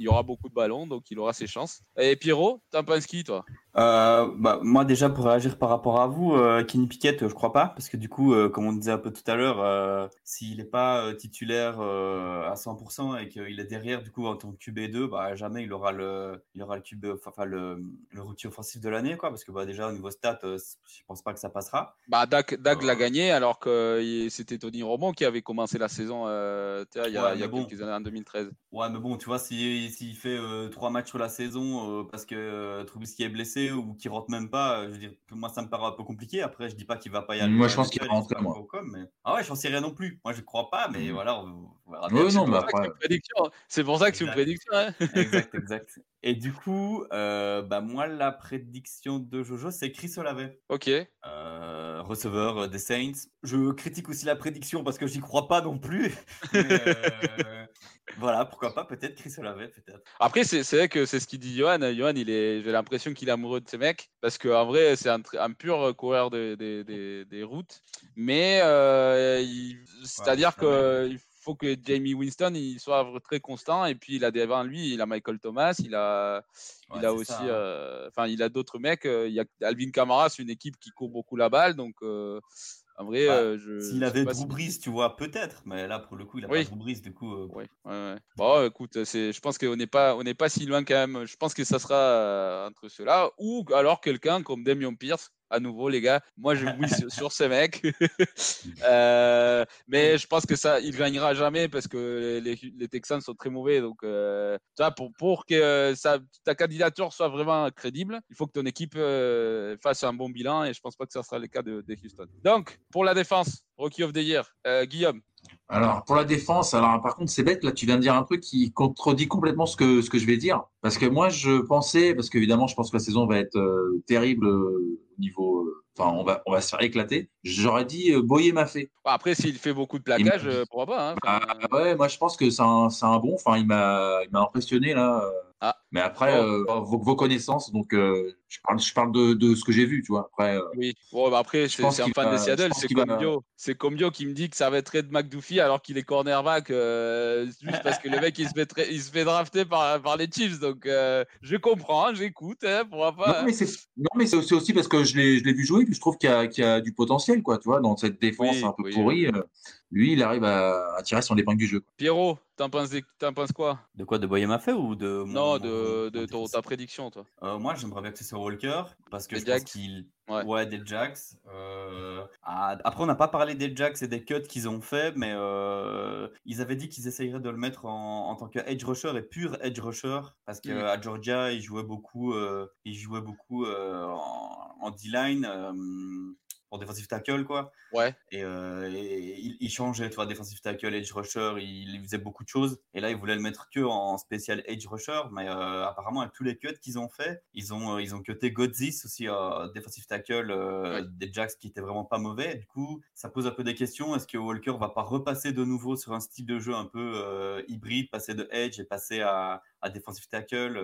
il y aura beaucoup de ballons, donc il aura ses chances. Et Pierrot, t'en penses qui, toi? Euh, bah, moi déjà pour réagir par rapport à vous, euh, Kenny Pickett, euh, je crois pas, parce que du coup, euh, comme on disait un peu tout à l'heure, euh, s'il n'est pas titulaire à 100% et qu'il est derrière du coup en tant que QB2, bah jamais il aura le, il aura le QB, enfin le, le rookie offensif de l'année, quoi, parce que bah déjà au niveau stat, euh, je pense pas que ça passera. bah, Dak, Dak l'a gagné, alors que c'était Tony Romo qui avait commencé la saison il y a, Ouais, y a bon. quelques années, en 2013. Ouais, mais bon, tu vois, s'il s'il fait euh, trois matchs sur la saison parce que Trubisky est blessé ou qu'il rentre même pas, euh, je veux dire, moi, ça me paraît un peu compliqué. Après, je dis pas qu'il va pas y aller. Moi, je pense qu'il va rentrer, moi. mais... Ah ouais, j'en sais rien non plus. Moi, je crois pas, mais Mhm. voilà, on, on Ouais, non, C'est mais pour ça que après- c'est une prédiction. C'est pour ça que c'est une Exact. prédiction. hein. exact, exact. Et du coup, euh, bah, moi, la prédiction de Jojo, c'est Chris Olave. ok. Euh, receveur euh, des Saints. Je critique aussi la prédiction parce que j'y crois pas non plus. Mais, euh, voilà, pourquoi pas, peut-être Chris peut-être. Après, c'est vrai que c'est ce qu'il dit Johan. Johan, j'ai l'impression qu'il est amoureux de ces mecs parce qu'en vrai, c'est un, pur coureur de- de- de- des routes. Mais euh, c'est-à-dire c'est vrai. qu'il faut que Jamie Winston il soit très constant. Et puis, il a devant lui, il a Michael Thomas, il a, il Ouais, a aussi, hein. euh, enfin, il a d'autres mecs. euh, Il y a Alvin Kamara, c'est une équipe qui court beaucoup la balle. Donc, euh, en vrai, Bah, euh, je. S'il avait Drew si- Brees, tu vois, peut-être. Mais là, pour le coup, il a Oui. pas Drew Brees, du coup. euh, Ouais, ouais, ouais. Bon, écoute, c'est, je pense qu'on n'est pas, on n'est pas si loin quand même. Je pense que ça sera euh, entre ceux-là ou alors quelqu'un comme Damien Pierce. À nouveau, les gars, moi je oui sur, sur ces mecs. Euh, mais je pense que ça, il gagnera jamais parce que les, les Texans sont très mauvais. Donc, euh, pour, pour que ça, ta candidature soit vraiment crédible, il faut que ton équipe euh, fasse un bon bilan et je pense pas que ça sera le cas de, de Houston. Donc, pour la défense, Rookie of the Year. Guillaume. Alors, pour la défense, alors par contre, c'est bête, là, tu viens de dire un truc qui contredit complètement ce que, ce que je vais dire. Parce que moi, je pensais, parce qu'évidemment, je pense que la saison va être euh, terrible euh, au niveau. euh, Enfin, on va, on va se faire éclater. J'aurais dit euh, Boyer m'a fait. Après, s'il fait beaucoup de plaquage, euh, pourquoi pas hein. Enfin, Ah, ouais, moi, je pense que c'est un, un bon. Enfin, il m'a impressionné, là. Ah. Mais après, euh, vos, vos connaissances, donc je parle, je parle de, de ce que j'ai vu, tu vois. Après, euh, Oui. Bon, bah après, Je c'est un fan va- de je Seattle. C'est qu'il comme va- Bio. C'est comme Bio qui me dit que ça va être Red McDuffie alors qu'il est cornerback euh, juste parce que le mec il se fait, tra- il se fait drafter par, par les Chiefs. Donc euh, je comprends, j'écoute. Hein, pourquoi pas Non, mais c'est non, mais c'est aussi, aussi parce que je l'ai je l'ai vu jouer, puis je trouve qu'il y, a- qu'il y a du potentiel, quoi, tu vois, dans cette défense Oui, un peu oui, pourrie. euh, lui, il arrive à, à tirer son épingle du jeu. quoi. Pierrot, t'en penses, des- t'en penses quoi? De quoi? De Boyer m'a fait ou de. mon- Non, mon- de, ta prédiction, toi. Euh, moi, j'aimerais bien que ce soit Walker parce que Des je pense qu'il. Ouais. des Jacks. Euh, ah, Après, on n'a pas parlé des Jacks et des cuts qu'ils ont fait, mais euh, ils avaient dit qu'ils essayeraient de le mettre en, en tant que edge rusher et pur edge rusher parce Mm. qu'à Georgia, il jouait beaucoup, euh, il jouait beaucoup en, en D-line. En défensive tackle, quoi. Ouais. Et, euh, et il, il changeait, tu vois, defensive tackle, edge rusher, il, il faisait beaucoup de choses. Et là, il voulait le mettre que en spécial edge rusher, mais euh, apparemment, avec tous les cuts qu'ils ont fait, ils ont, euh, ils ont cuté Godzis aussi, euh, defensive tackle Ouais. des Jacks qui était vraiment pas mauvais. Du coup, ça pose un peu des questions. Est-ce que Walker va pas repasser de nouveau sur un style de jeu un peu hybride, passer de edge et passer à, à defensive tackle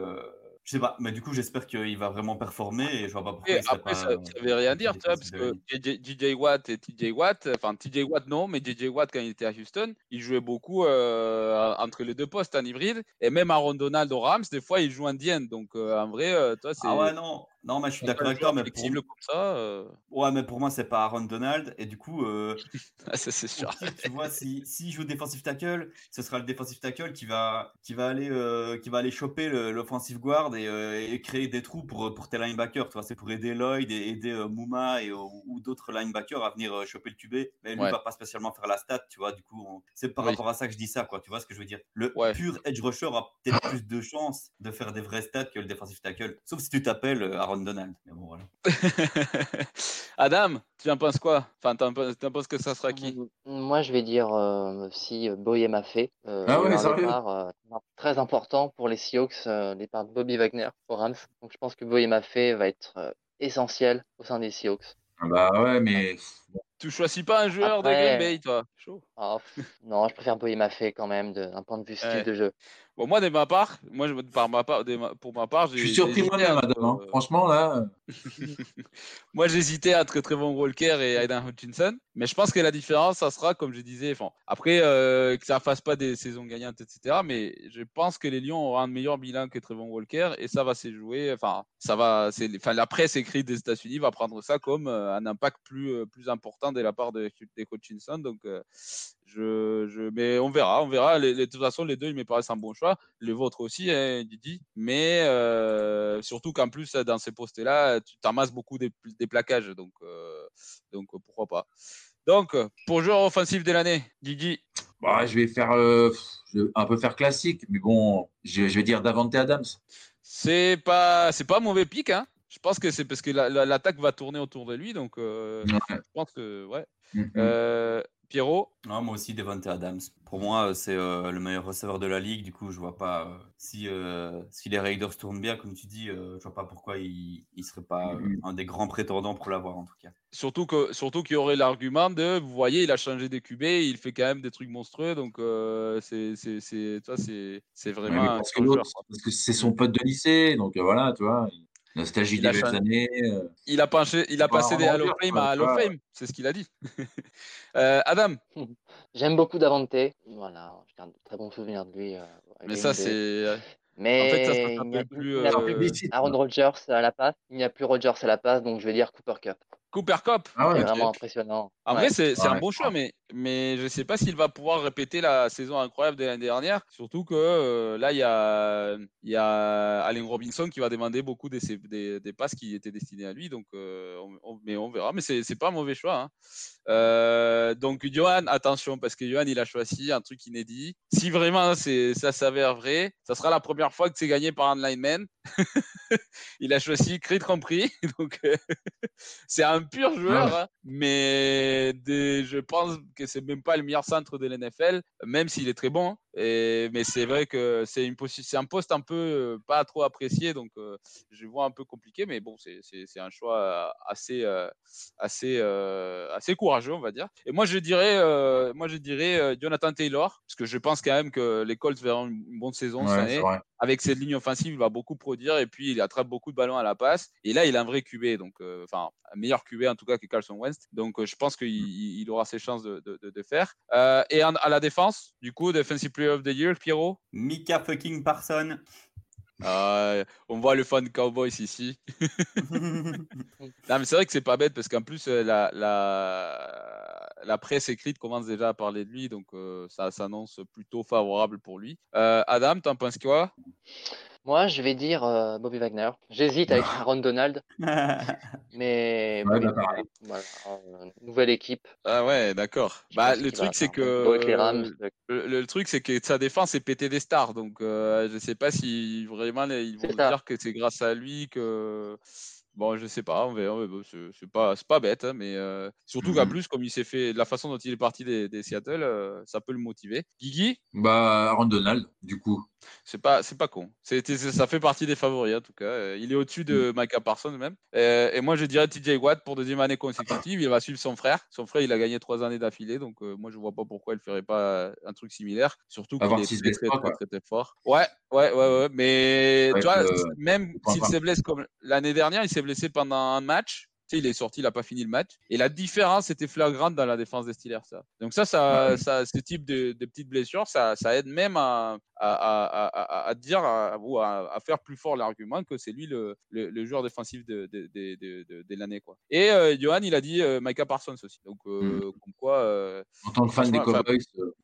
je sais pas, mais du coup, j'espère qu'il va vraiment performer et je vois pas pourquoi Et après, pas. ça, ça veut rien dire, tu vois, parce que JJ Watt et TJ Watt, enfin TJ Watt non, mais JJ Watt quand il était à Houston, il jouait beaucoup euh, entre les deux postes en hybride, et même Aaron Donald aux Rams, des fois il joue en DN, donc euh, en vrai, euh, toi c'est Ah ouais, non, non, mais je suis d'accord avec toi, mais pour, comme ça, euh, ouais, mais pour moi, c'est pas Aaron Donald. Et du coup, euh, ah, ça c'est sûr. tu vois, si, si joue défensif tackle, ce sera le défensif tackle qui va, qui va, aller, euh, qui va aller choper l'offensive guard et, et créer des trous pour, pour tes linebackers. Tu vois, c'est pour aider Lloyd et aider Mouma et, ou, d'autres linebackers à venir choper le QB. Mais lui, Ouais. va pas spécialement faire la stat, tu vois. Du coup, on- c'est par Oui. rapport à ça que je dis ça, quoi. Tu vois ce que je veux dire Le Ouais. pur edge rusher a peut-être plus de chances de faire des vrais stats que le défensif tackle. Sauf si tu t'appelles euh, Aaron Donald. Mais bon, voilà. Adam, tu en penses quoi? Enfin, t'en t'en penses que ça sera qui? Moi, je vais dire euh, si euh, Boyer m'a fait. Euh, Ah ouais, un départ euh, très important pour les Seahawks, euh, départ de Bobby Wagner aux Rams. Donc, je pense que Boyer m'a fait va être euh, essentiel au sein des Seahawks. Ah Bah ouais, mais Tu choisis pas un joueur de Green Bay, toi? Chaud. Pff, non, je préfère Boyer m'a fait quand même de- d'un point de vue style Ouais. de jeu. Bon, moi, de ma part, moi, par ma part, pour ma part, j'ai je suis surpris moi-même, Adam. hein. euh, Franchement, là, Moi, j'hésitais entre Trevon Walker et Aidan Hutchinson, mais je pense que la différence, ça sera, comme je disais, enfin, après, euh, que ça fasse pas des saisons gagnantes, etc. Mais je pense que les Lions auront un meilleur bilan que Trevon Walker et ça va se jouer. Enfin, ça va, enfin, la presse écrite des États-Unis va prendre ça comme euh, un impact plus, euh, plus important de la part de, de Hutchinson. Donc, euh, je, je, mais on verra, on verra. Les- les- de toute façon, les deux, ils me paraissent un bon choix. Le vôtre aussi, hein, Didi. Mais euh, surtout qu'en plus, dans ces postes-là, tu t'amasses beaucoup des, des plaquages. Donc, euh, donc, pourquoi pas. Donc, pour joueur offensif de l'année, Didi. bah, je vais faire euh, un peu faire classique, mais bon, je, je vais dire Davante Adams. C'est pas, c'est pas un mauvais pic, hein. Je pense que c'est parce que la- la- l'attaque va tourner autour de lui, donc euh, Ouais. je pense que ouais. Mhm. Euh, Pierrot, Non, moi aussi, Devante Adams. Pour moi, euh, c'est euh, le meilleur receveur de la ligue. Du coup, je vois pas euh, si, euh, si les Raiders tournent bien, comme tu dis, euh, je vois pas pourquoi il, il serait pas un des grands prétendants pour l'avoir en tout cas. surtout que surtout qu'il y aurait l'argument de, vous voyez, il a changé des QB, il fait quand même des trucs monstrueux, donc euh, c'est c'est c'est toi c'est c'est Ouais, vraiment un parce que parce que c'est son pote de lycée, donc euh, voilà, tu vois, nostalgie Il des a belles changé. années. euh. Il a passé, il a passé un des Hall of Fame à Hall of. Fame, c'est ce qu'il a dit. Euh, Adam, J'aime beaucoup Davante. Voilà, je garde de très bons souvenirs de lui. euh, mais ça c'est Mais en fait, ça, n'y a, s'appelle plus, euh. Aaron Rodgers à la passe. Il n'y a plus Rodgers à la passe, donc je vais dire Cooper Cup. Cooper Cup. Ah ouais, vraiment impressionnant. En Ouais. vrai, c'est un bon choix, mais, mais je ne sais pas s'il va pouvoir répéter la saison incroyable de l'année dernière. Surtout que euh, là, il y a, il y a Allen Robinson qui va demander beaucoup des, des, des passes qui étaient destinées à lui. Donc, euh, on- on- mais on verra. Mais c'est c'est pas un mauvais choix. hein. Euh, donc, Johan, attention, parce que Johan, il a choisi un truc inédit. Si vraiment c'est, ça s'avère vrai, ça sera la première fois que c'est gagné par un lineman. il a choisi Creed compris. Donc, euh, c'est un pur joueur, hein. mais des- je pense que c'est même pas le meilleur centre de l'NFL, même s'il est très bon. Et, mais c'est vrai que c'est, un poste un peu pas trop apprécié, donc euh, je vois un peu compliqué, mais bon, c'est, un choix assez, euh, assez, euh, assez courageux, on va dire. Et moi, je dirais, euh, moi, je dirais Jonathan Taylor, parce que je pense quand même que les Colts verront une, bonne saison cette année avec cette ligne offensive, il va beaucoup produire et puis il attrape beaucoup de ballons à la passe. Et là, il a un vrai QB, donc enfin un meilleur QB en tout cas que Carlson Wentz. Donc je pense qu'il il il aura ses chances de, de, de- de faire. Et en- à la défense, du coup, Defensive Player of the Year, Pierrot. Mika fucking Parson. Euh, on voit le fan Cowboys ici. Non, mais c'est vrai que c'est pas bête parce qu'en plus, euh, la, la, la presse écrite commence déjà à parler de lui, donc euh, ça s'annonce plutôt favorable pour lui. Euh, Adam, t'en penses quoi? Moi, je vais dire euh, Bobby Wagner. J'hésite avec Aaron Donald, mais Ouais, Bobby bah, pareil. Voilà, euh, nouvelle équipe. Ah ouais, d'accord. Bah, le truc, c'est bon avec les Rams. que le, le truc, c'est que sa défense est pété des stars. Donc, euh, je sais pas si vraiment ils vont C'est ça. dire que c'est grâce à lui que. Bon, je sais pas, on verra. mais bon, c'est c'est pas, c'est pas bête, hein, mais euh, surtout qu'en Mhm. plus, comme il s'est fait, de la façon dont il est parti des, des Seattle, euh, ça peut le motiver. Guigui, Bah, Aaron Donald, du coup. C'est pas, c'est pas con. C'est- ça fait partie des favoris en tout cas. Euh, Il est au-dessus de Micah Parsons même. Euh, et moi, je dirais TJ Watt pour deuxième année consécutive. Il va suivre son frère. Son frère, il a gagné trois années d'affilée, donc euh, moi, je vois pas pourquoi il ferait pas un truc similaire. Surtout qu'il est très, très, très, très, très fort. Ouais, ouais, ouais, ouais. Mais Ouais, tu vois, euh, même s'il vingt. se blesse comme l'année dernière, il s'est blessé pendant un match. Il est sorti, il n'a pas fini le match. Et la différence était flagrante dans la défense des Steelers. Ça. Donc ça, ça, Ouais. ça ce type de, de petites blessures, ça, ça aide même à, à, à, à, à dire ou à, faire plus fort l'argument que c'est lui le, le, le joueur défensif de, de, de, l'année. Quoi. Et euh, Johan, il a dit euh, Micah Parsons aussi. Donc, euh, comme quoi, euh, En tant que fan des Cowboys,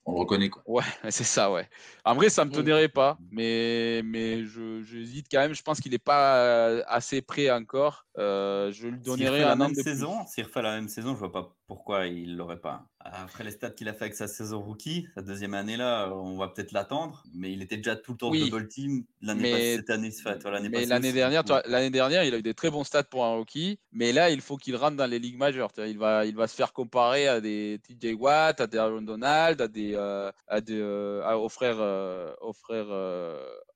on le reconnaît. Quoi. Ouais, c'est ça, ouais. En vrai, ça me Mm. tonnerait pas, mais, mais je, j'hésite quand même. Je pense qu'il n'est pas assez prêt encore. Je lui donnerais refait la même saison, s'il refait la même saison, je vois pas pourquoi il l'aurait pas. Après les stats qu'il a fait avec sa saison rookie, sa deuxième année là, on va peut-être l'attendre, mais il était déjà tout le temps Oui. double team l'année passée, cette année, enfin, l'année Mais dernière, l'année dernière, il a eu des très bons stats pour un rookie, mais là, il faut qu'il rentre dans les ligues majeures. Il va, il va se faire comparer à des TJ Watt, à des Aaron Donald, à des, euh, à des, euh, aux frères, euh, aux frères.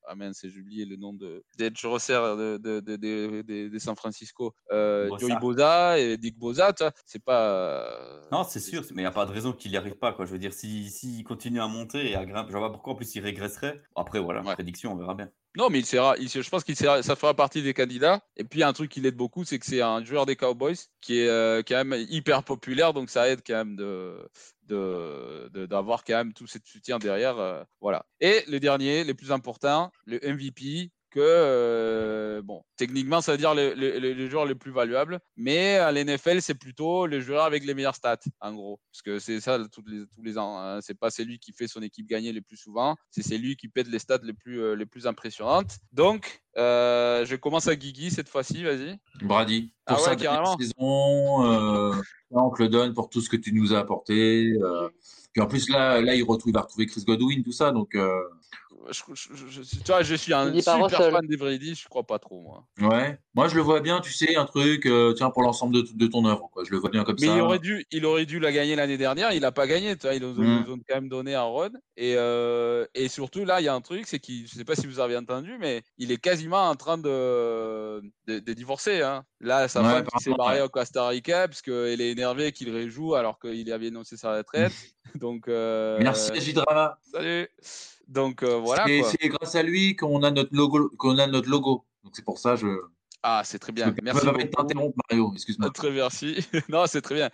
Ah mince, j'ai oublié le nom de d'Edge Rosser de, de, de, de, de- de San Francisco. Euh, Bosa. Joey Boza et Dick Boza, tu vois, c'est pas. euh, Non, c'est sûr, mais il n'y a pas de raison qu'il n'y arrive pas. Quoi. Je veux dire, s'il si, continue à monter et à grimper, je vois pas pourquoi en plus il régresserait. Après, voilà, Ouais. prédiction, on verra bien. Non, mais il sera, il- je pense qu'il sera, ça fera partie des candidats. Et puis, un truc qui l'aide beaucoup, c'est que c'est un joueur des Cowboys qui est euh, quand même hyper populaire. Donc, ça aide quand même de, de, de- d'avoir quand même tout ce soutien derrière. euh, voilà. Et le dernier, le plus important, le MVP. Que, euh, bon, techniquement, ça veut dire le, le, le- le joueur le plus valuable, mais à l'NFL, c'est plutôt le joueur avec les meilleures stats, en gros. Parce que c'est ça tous les, tous les ans. hein. C'est pas celui qui fait son équipe gagner le plus souvent, c'est celui qui pète les stats les plus, euh, les plus impressionnantes. Donc, euh, je commence à Guigui cette fois-ci, vas-y. Brady, Ah pour ouais, sa dernière carrément. saison, on te le donne pour tout ce que tu nous as apporté. puis en plus, là, là il, retrouve, il va retrouver Chris Godwin, tout ça. Donc, Je, je- tu vois, je suis un super fan des Brady, je crois pas trop, moi. ouais. Moi, je le vois bien, tu sais, un truc, euh, tiens, pour l'ensemble de, de ton œuvre. Quoi. Je le vois bien comme Mais ça. il aurait, dû, il aurait dû la gagner l'année dernière, il n'a pas gagné. Tu vois, ils nous ont, Mm. ils ont quand même donné un run. Et, euh, et surtout, là, il y a un truc, c'est qu'il, je ne sais pas si vous avez entendu, mais il est quasiment en train de, de, de divorcer. Hein. Là, sa Ouais, femme s'est barrée ouais. au Costa Rica, parce qu'elle est énervée qu'il réjoue alors qu'il avait annoncé sa retraite. Donc, euh, Merci, J-Drama. Salut. Donc, euh, voilà. c'est grâce à lui qu'on a notre logo. Qu'on a notre logo. Donc, c'est pour ça je. Ah, c'est très Je bien. me Merci beaucoup. t'interrompre, Mario. Excuse-moi. Très merci. non, c'est très bien.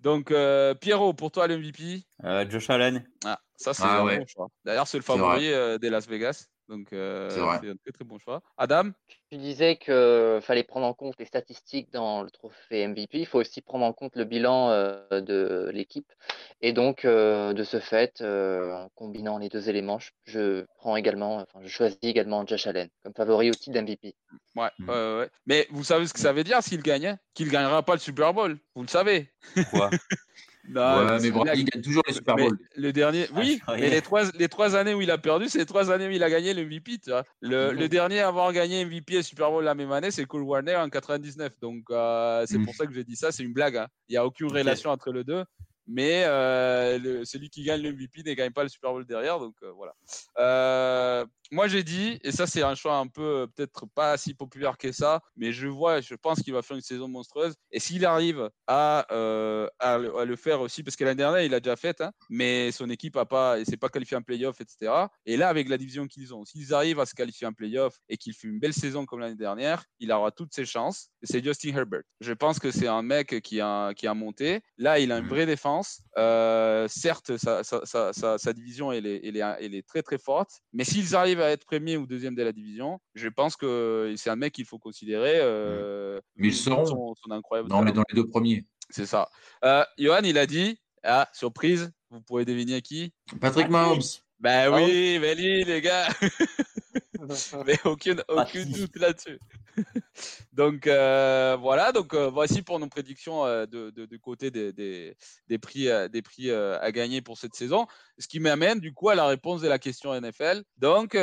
Donc, euh, Pierrot, pour toi, le MVP Euh, Josh Allen, Ah, ça, c'est Ah un ouais. bon choix. D'ailleurs, c'est le favori euh, des Las Vegas. Donc, euh, C'est un très très bon choix. Adam? Tu disais qu'il fallait prendre en compte les statistiques dans le trophée MVP. Il faut aussi prendre en compte le bilan euh, de l'équipe. Et donc, euh, de ce fait, euh, en combinant les deux éléments, je, je prends également, enfin, je choisis également Josh Allen comme favori au titre d'MVP. Ouais, Mhm. ouais. Mais vous savez ce que ça veut dire s'il gagne hein? Qu'il gagnera pas le Super Bowl. Vous le savez. quoi? Non, ouais, mais Brady blague. gagne toujours les Super Bowls. le dernier, Ah, oui, croyais. mais les trois, les trois années où il a perdu, c'est les trois années où il a gagné le MVP. Tu vois. Le, le dernier à avoir gagné MVP et Super Bowl la même année, c'est Cole Warner en 99. Donc euh, c'est Mhm. pour ça que j'ai dit ça, c'est une blague. hein. Il n'y a aucune relation entre les deux. Mais euh, le- celui qui gagne le MVP ne gagne pas le Super Bowl derrière. Donc euh, voilà. Moi j'ai dit, et ça c'est un choix un peu euh, peut-être pas si populaire que ça, mais je vois, je pense qu'il va faire une saison monstrueuse. Et s'il arrive à, euh, à, le, à le faire aussi, parce que l'année dernière il a déjà fait, hein, mais son équipe a pas, s'est pas qualifié en playoff, etc. Et là avec la division qu'ils ont, s'ils arrivent à se qualifier en playoff et qu'il fait une belle saison comme l'année dernière, il aura toutes ses chances. C'est Justin Herbert. Je pense que c'est un mec qui a, qui a monté. Là il a une vraie défense. Euh, certes, sa, sa, sa, sa, sa division elle est, elle, est, elle est très très forte, mais s'ils arrivent à être premier ou deuxième de la division, je pense que c'est un mec qu'il faut considérer. Euh, Mais ils seront son, son incroyable dans les, talent. dans les deux premiers. C'est ça. Euh, Johan, il a dit, ah, surprise, vous pouvez deviner qui? Patrick Mahomes. Ben oui, ben oui, les gars. Mais aucun, aucun doute là-dessus. donc euh, voilà, donc euh, voici pour nos prédictions euh, de, de, de côté des, des, des prix, des prix à gagner pour cette saison. Ce qui m'amène du coup à la réponse de la question NFL. Donc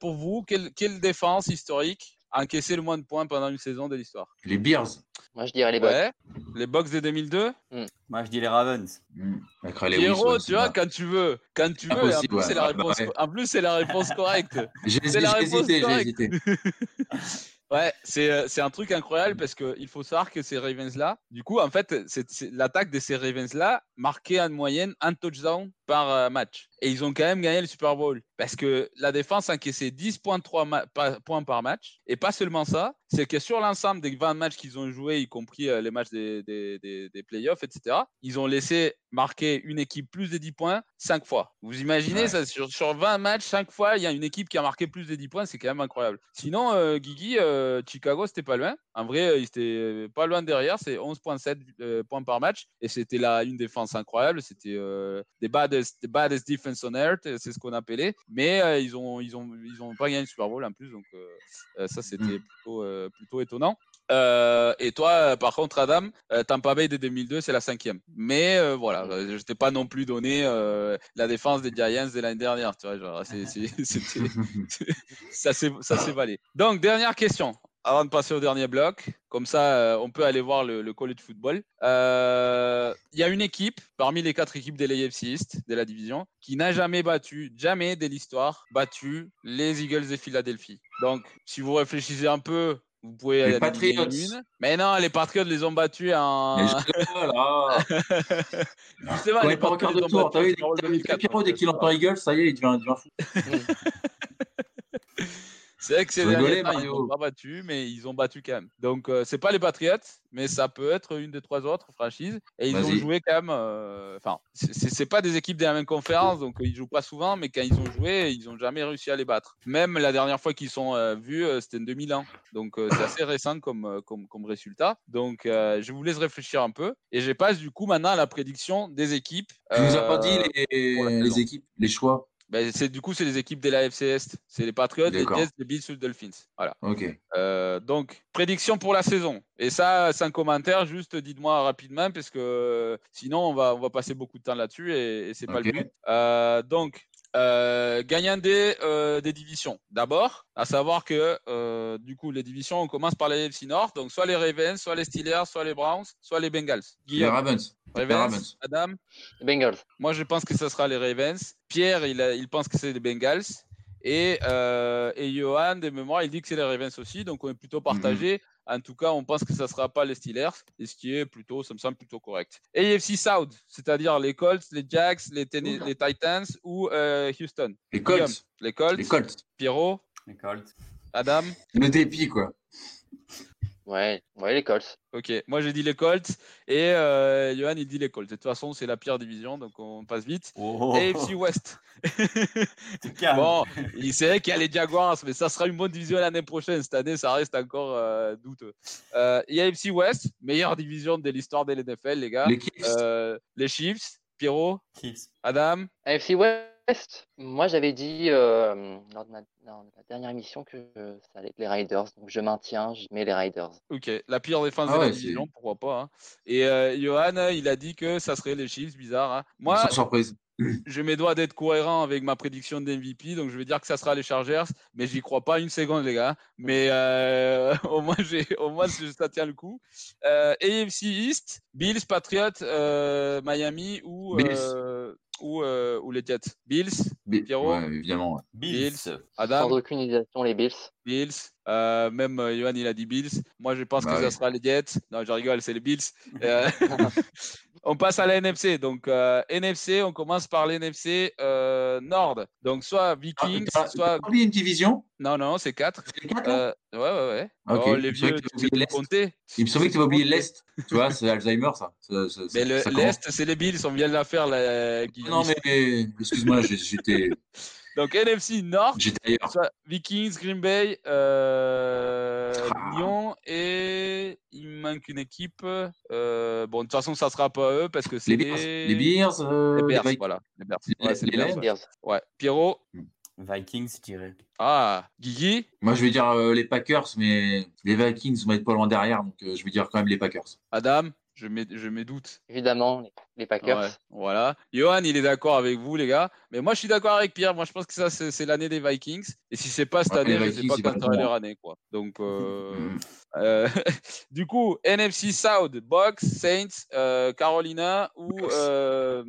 pour vous, quelle, quelle défense historique encaissé le moins de points pendant une saison de l'histoire Les Bears. Moi, je dirais les Bucks. Ouais, les Bucks de 2002 Moi, je dis les Ravens. Hmm. Ray Lewis, Pierrot, tu vois, quand tu veux, quand tu veux, en plus, ouais. c'est la bah réponse, ouais. en plus, c'est la réponse correcte. J'ai C'est la j'ai réponse hésité, j'ai correcte. hésité. Ouais, c'est euh, c'est un truc incroyable parce qu'il faut savoir que ces Ravens-là, du coup, en fait, c'est c'est- l'attaque de ces Ravens-là marquait en moyenne un touchdown par euh, match. Et ils ont quand même gagné le Super Bowl parce que la défense encaissait 10,3 ma- pa- points par match. Et pas seulement ça, c'est que sur l'ensemble des 20 matchs qu'ils ont joués, y compris euh, les matchs des, des, des, des playoffs, etc., ils ont laissé marquer une équipe plus de 10 points 5 fois. Vous imaginez Ouais. ça sur, sur 20 matchs, 5 fois, il y a une équipe qui a marqué plus de 10 points, c'est quand même incroyable. Sinon, euh, Guigui, euh, Chicago, c'était pas loin. En vrai, euh, il était euh, pas loin derrière, c'est 11,7 euh, points par match. Et c'était là une défense incroyable. C'était des baddest, des baddest defense on earth, c'est ce qu'on appelait. Mais euh, ils ont ils ont ils ont pas gagné le Super Bowl en plus, donc euh, euh, ça c'était Mm. plutôt plutôt étonnant. Et toi, par contre, Adam, Tampa Bay de 2002, c'est la cinquième. Mais voilà, euh, je t'ai pas non plus donné la défense des Giants de l'année dernière. Tu vois, genre, c'est- c'est- c'était- ça s'est ça s'est valé. Donc, dernière question. Avant de passer au dernier bloc, comme ça, euh, on peut aller voir le, le college football. Euh, Il y a une équipe, parmi les quatre équipes de l'AFC East, de la division, qui n'a jamais battu, jamais de l'histoire, battu les Eagles de Philadelphie. Donc, si vous réfléchissez un peu, vous pouvez Les aller Patriots. une. Mais non, les Patriots les ont battus en. Mais Justement, les Patriots, de ils ont tour, battu t'as vu, Super Bowl t'as vu 2004, Pierrot, dès qu'il entend Eagles, ça y est, il devient, il devient fou. C'est vrai que ces derniers temps, ils n'ont pas battu, mais ils ont battu quand même. Donc, euh, c'est pas les Patriots, mais ça peut être une des trois autres franchises. Et ils ont joué quand même. euh, Enfin, c'est- c'est pas des équipes de la même conférence, donc euh, ils jouent pas souvent, mais quand ils ont joué, ils ont jamais réussi à les battre. Même la dernière fois qu'ils sont euh, vus, euh, c'était en 2001. Donc, euh, c'est assez récent comme, euh, comme, comme résultat. Donc, euh, je vous laisse réfléchir un peu. Et je passe du coup maintenant à la prédiction des équipes. Tu nous as pas dit euh, les équipes, les choix? Ben, c'est du coup c'est les équipes de la FC Est. C'est les Patriots, les. Jets, les Bills, les Dolphins. Voilà. Ok. Euh, donc, prédiction pour la saison. Et ça, sans commentaire, juste dites-moi rapidement, parce que euh, sinon, on va, on va passer beaucoup de temps là-dessus et, et c'est pas le but. Euh, donc, euh, gagnant des, euh, des divisions. D'abord, à savoir que euh, du coup, les divisions, on commence par les FC Nord. Donc, soit les Ravens, soit les Steelers, soit les Browns, soit les Bengals. Les Guillaume, Ravens. Les Ravens, Ravens. Adam, Les Bengals. moi, je pense que ce sera les Ravens. Pierre, il, a- il pense que c'est les Bengals. Et, euh, et Johan, de mémoire, il dit que c'est les Ravens aussi. Donc, on est plutôt partagé. En tout cas, on pense que ça ne sera pas les Steelers. Et ce qui est plutôt, ça me semble plutôt correct. AFC South, c'est-à-dire les Colts, les Jacks, les, Tennis- les Titans ou euh, Houston. Les Colts. Les Colts, Les Colts. Pierrot, Les Colts. Adam. Le dépit, quoi. Ouais, ouais, les Colts. Ok, moi j'ai dit les Colts. Et euh, Johan, il dit les Colts. De toute façon, c'est la pire division. Donc, on passe vite. Oh, AFC West. Bon, il c'est vrai qu'il y a les Jaguars, mais ça sera une bonne division l'année prochaine. Cette année, ça reste encore euh, douteux. Euh, il y a AFC West, meilleure division de l'histoire de l'NFL, les gars. Les Chiefs. Euh, les Chiefs, Pierrot, Chiefs. Adam, AFC West, Moi j'avais dit euh, lors, de ma, lors de la dernière émission que euh, ça allait être les Riders, donc je maintiens, je mets les Riders. Ok, la pire défense Ah de la division, pourquoi pas. hein. Et euh, Johan, il a dit que ça serait les Chiefs, bizarre. hein. Moi, Sans surprise. je me dois d'être cohérent avec ma prédiction d'MVP, donc je vais dire que ça sera les Chargers, mais j'y crois pas une seconde, les gars. Mais euh, au moins, j'ai, au moins, ça tient le coup. Euh, AFC East, Bills, Patriots, euh, Miami ou, Bills. Euh, ou, euh, ou les Jets? Bills, Bi- Pierrot ouais, évidemment. ouais. Bills. Bills. Adam, Sans aucune hésitation, les Bills. Bills. Euh, même euh, Johan, il a dit Bills. Moi, je pense Bah que ça oui. sera les Jets. Non, je rigole, c'est les Bills. Euh, on passe à la NFC. Donc, euh, NFC, on commence par l'NFC euh, Nord. Donc, soit Ah, Vikings, t'as- soit. t'as oublié une division? Non, non, c'est 4. C'est quatre, là? Ouais, ouais, ouais. Ok, Oh, les je savais vieux, que tu t'avais sais oublié tout l'Est. compter. Il me semblait que tu avais oublié l'Est. Tu vois, c'est Alzheimer, ça. Ça- ça- Mais le- l'Est, c'est les Bills. On vient de la faire. Là. Non, mais excuse-moi, j'ai- j'étais Donc, NFC Nord. Vikings, Green Bay, euh, Ah. Lyon et il manque une équipe. euh, bon, de toute façon, ça sera pas eux parce que c'est Les Bears, les Bears, euh, les voilà. Les Bears. Les- Ouais, c'est les les Bears, Lions. ouais. Bears. Ouais. Pierrot? Vikings, je dirais. Ah, Guigui? Moi, je vais dire euh, les Packers, mais les Vikings vont être pas loin derrière, donc euh, je vais dire quand même les Packers. Adam? Je mets, je mets doute. Évidemment, les, Packers. Ouais, voilà. Johan, il est d'accord avec vous, les gars. Mais moi, je suis d'accord avec Pierre. Moi, je pense que ça, c'est l'année des Vikings. Et si c'est pas cette Ouais, année, je sais pas c'est quand pas sera leur année, quoi. Donc, euh, Mm. euh, du coup, NFC South, Bucks, Saints, euh, Carolina ou, euh,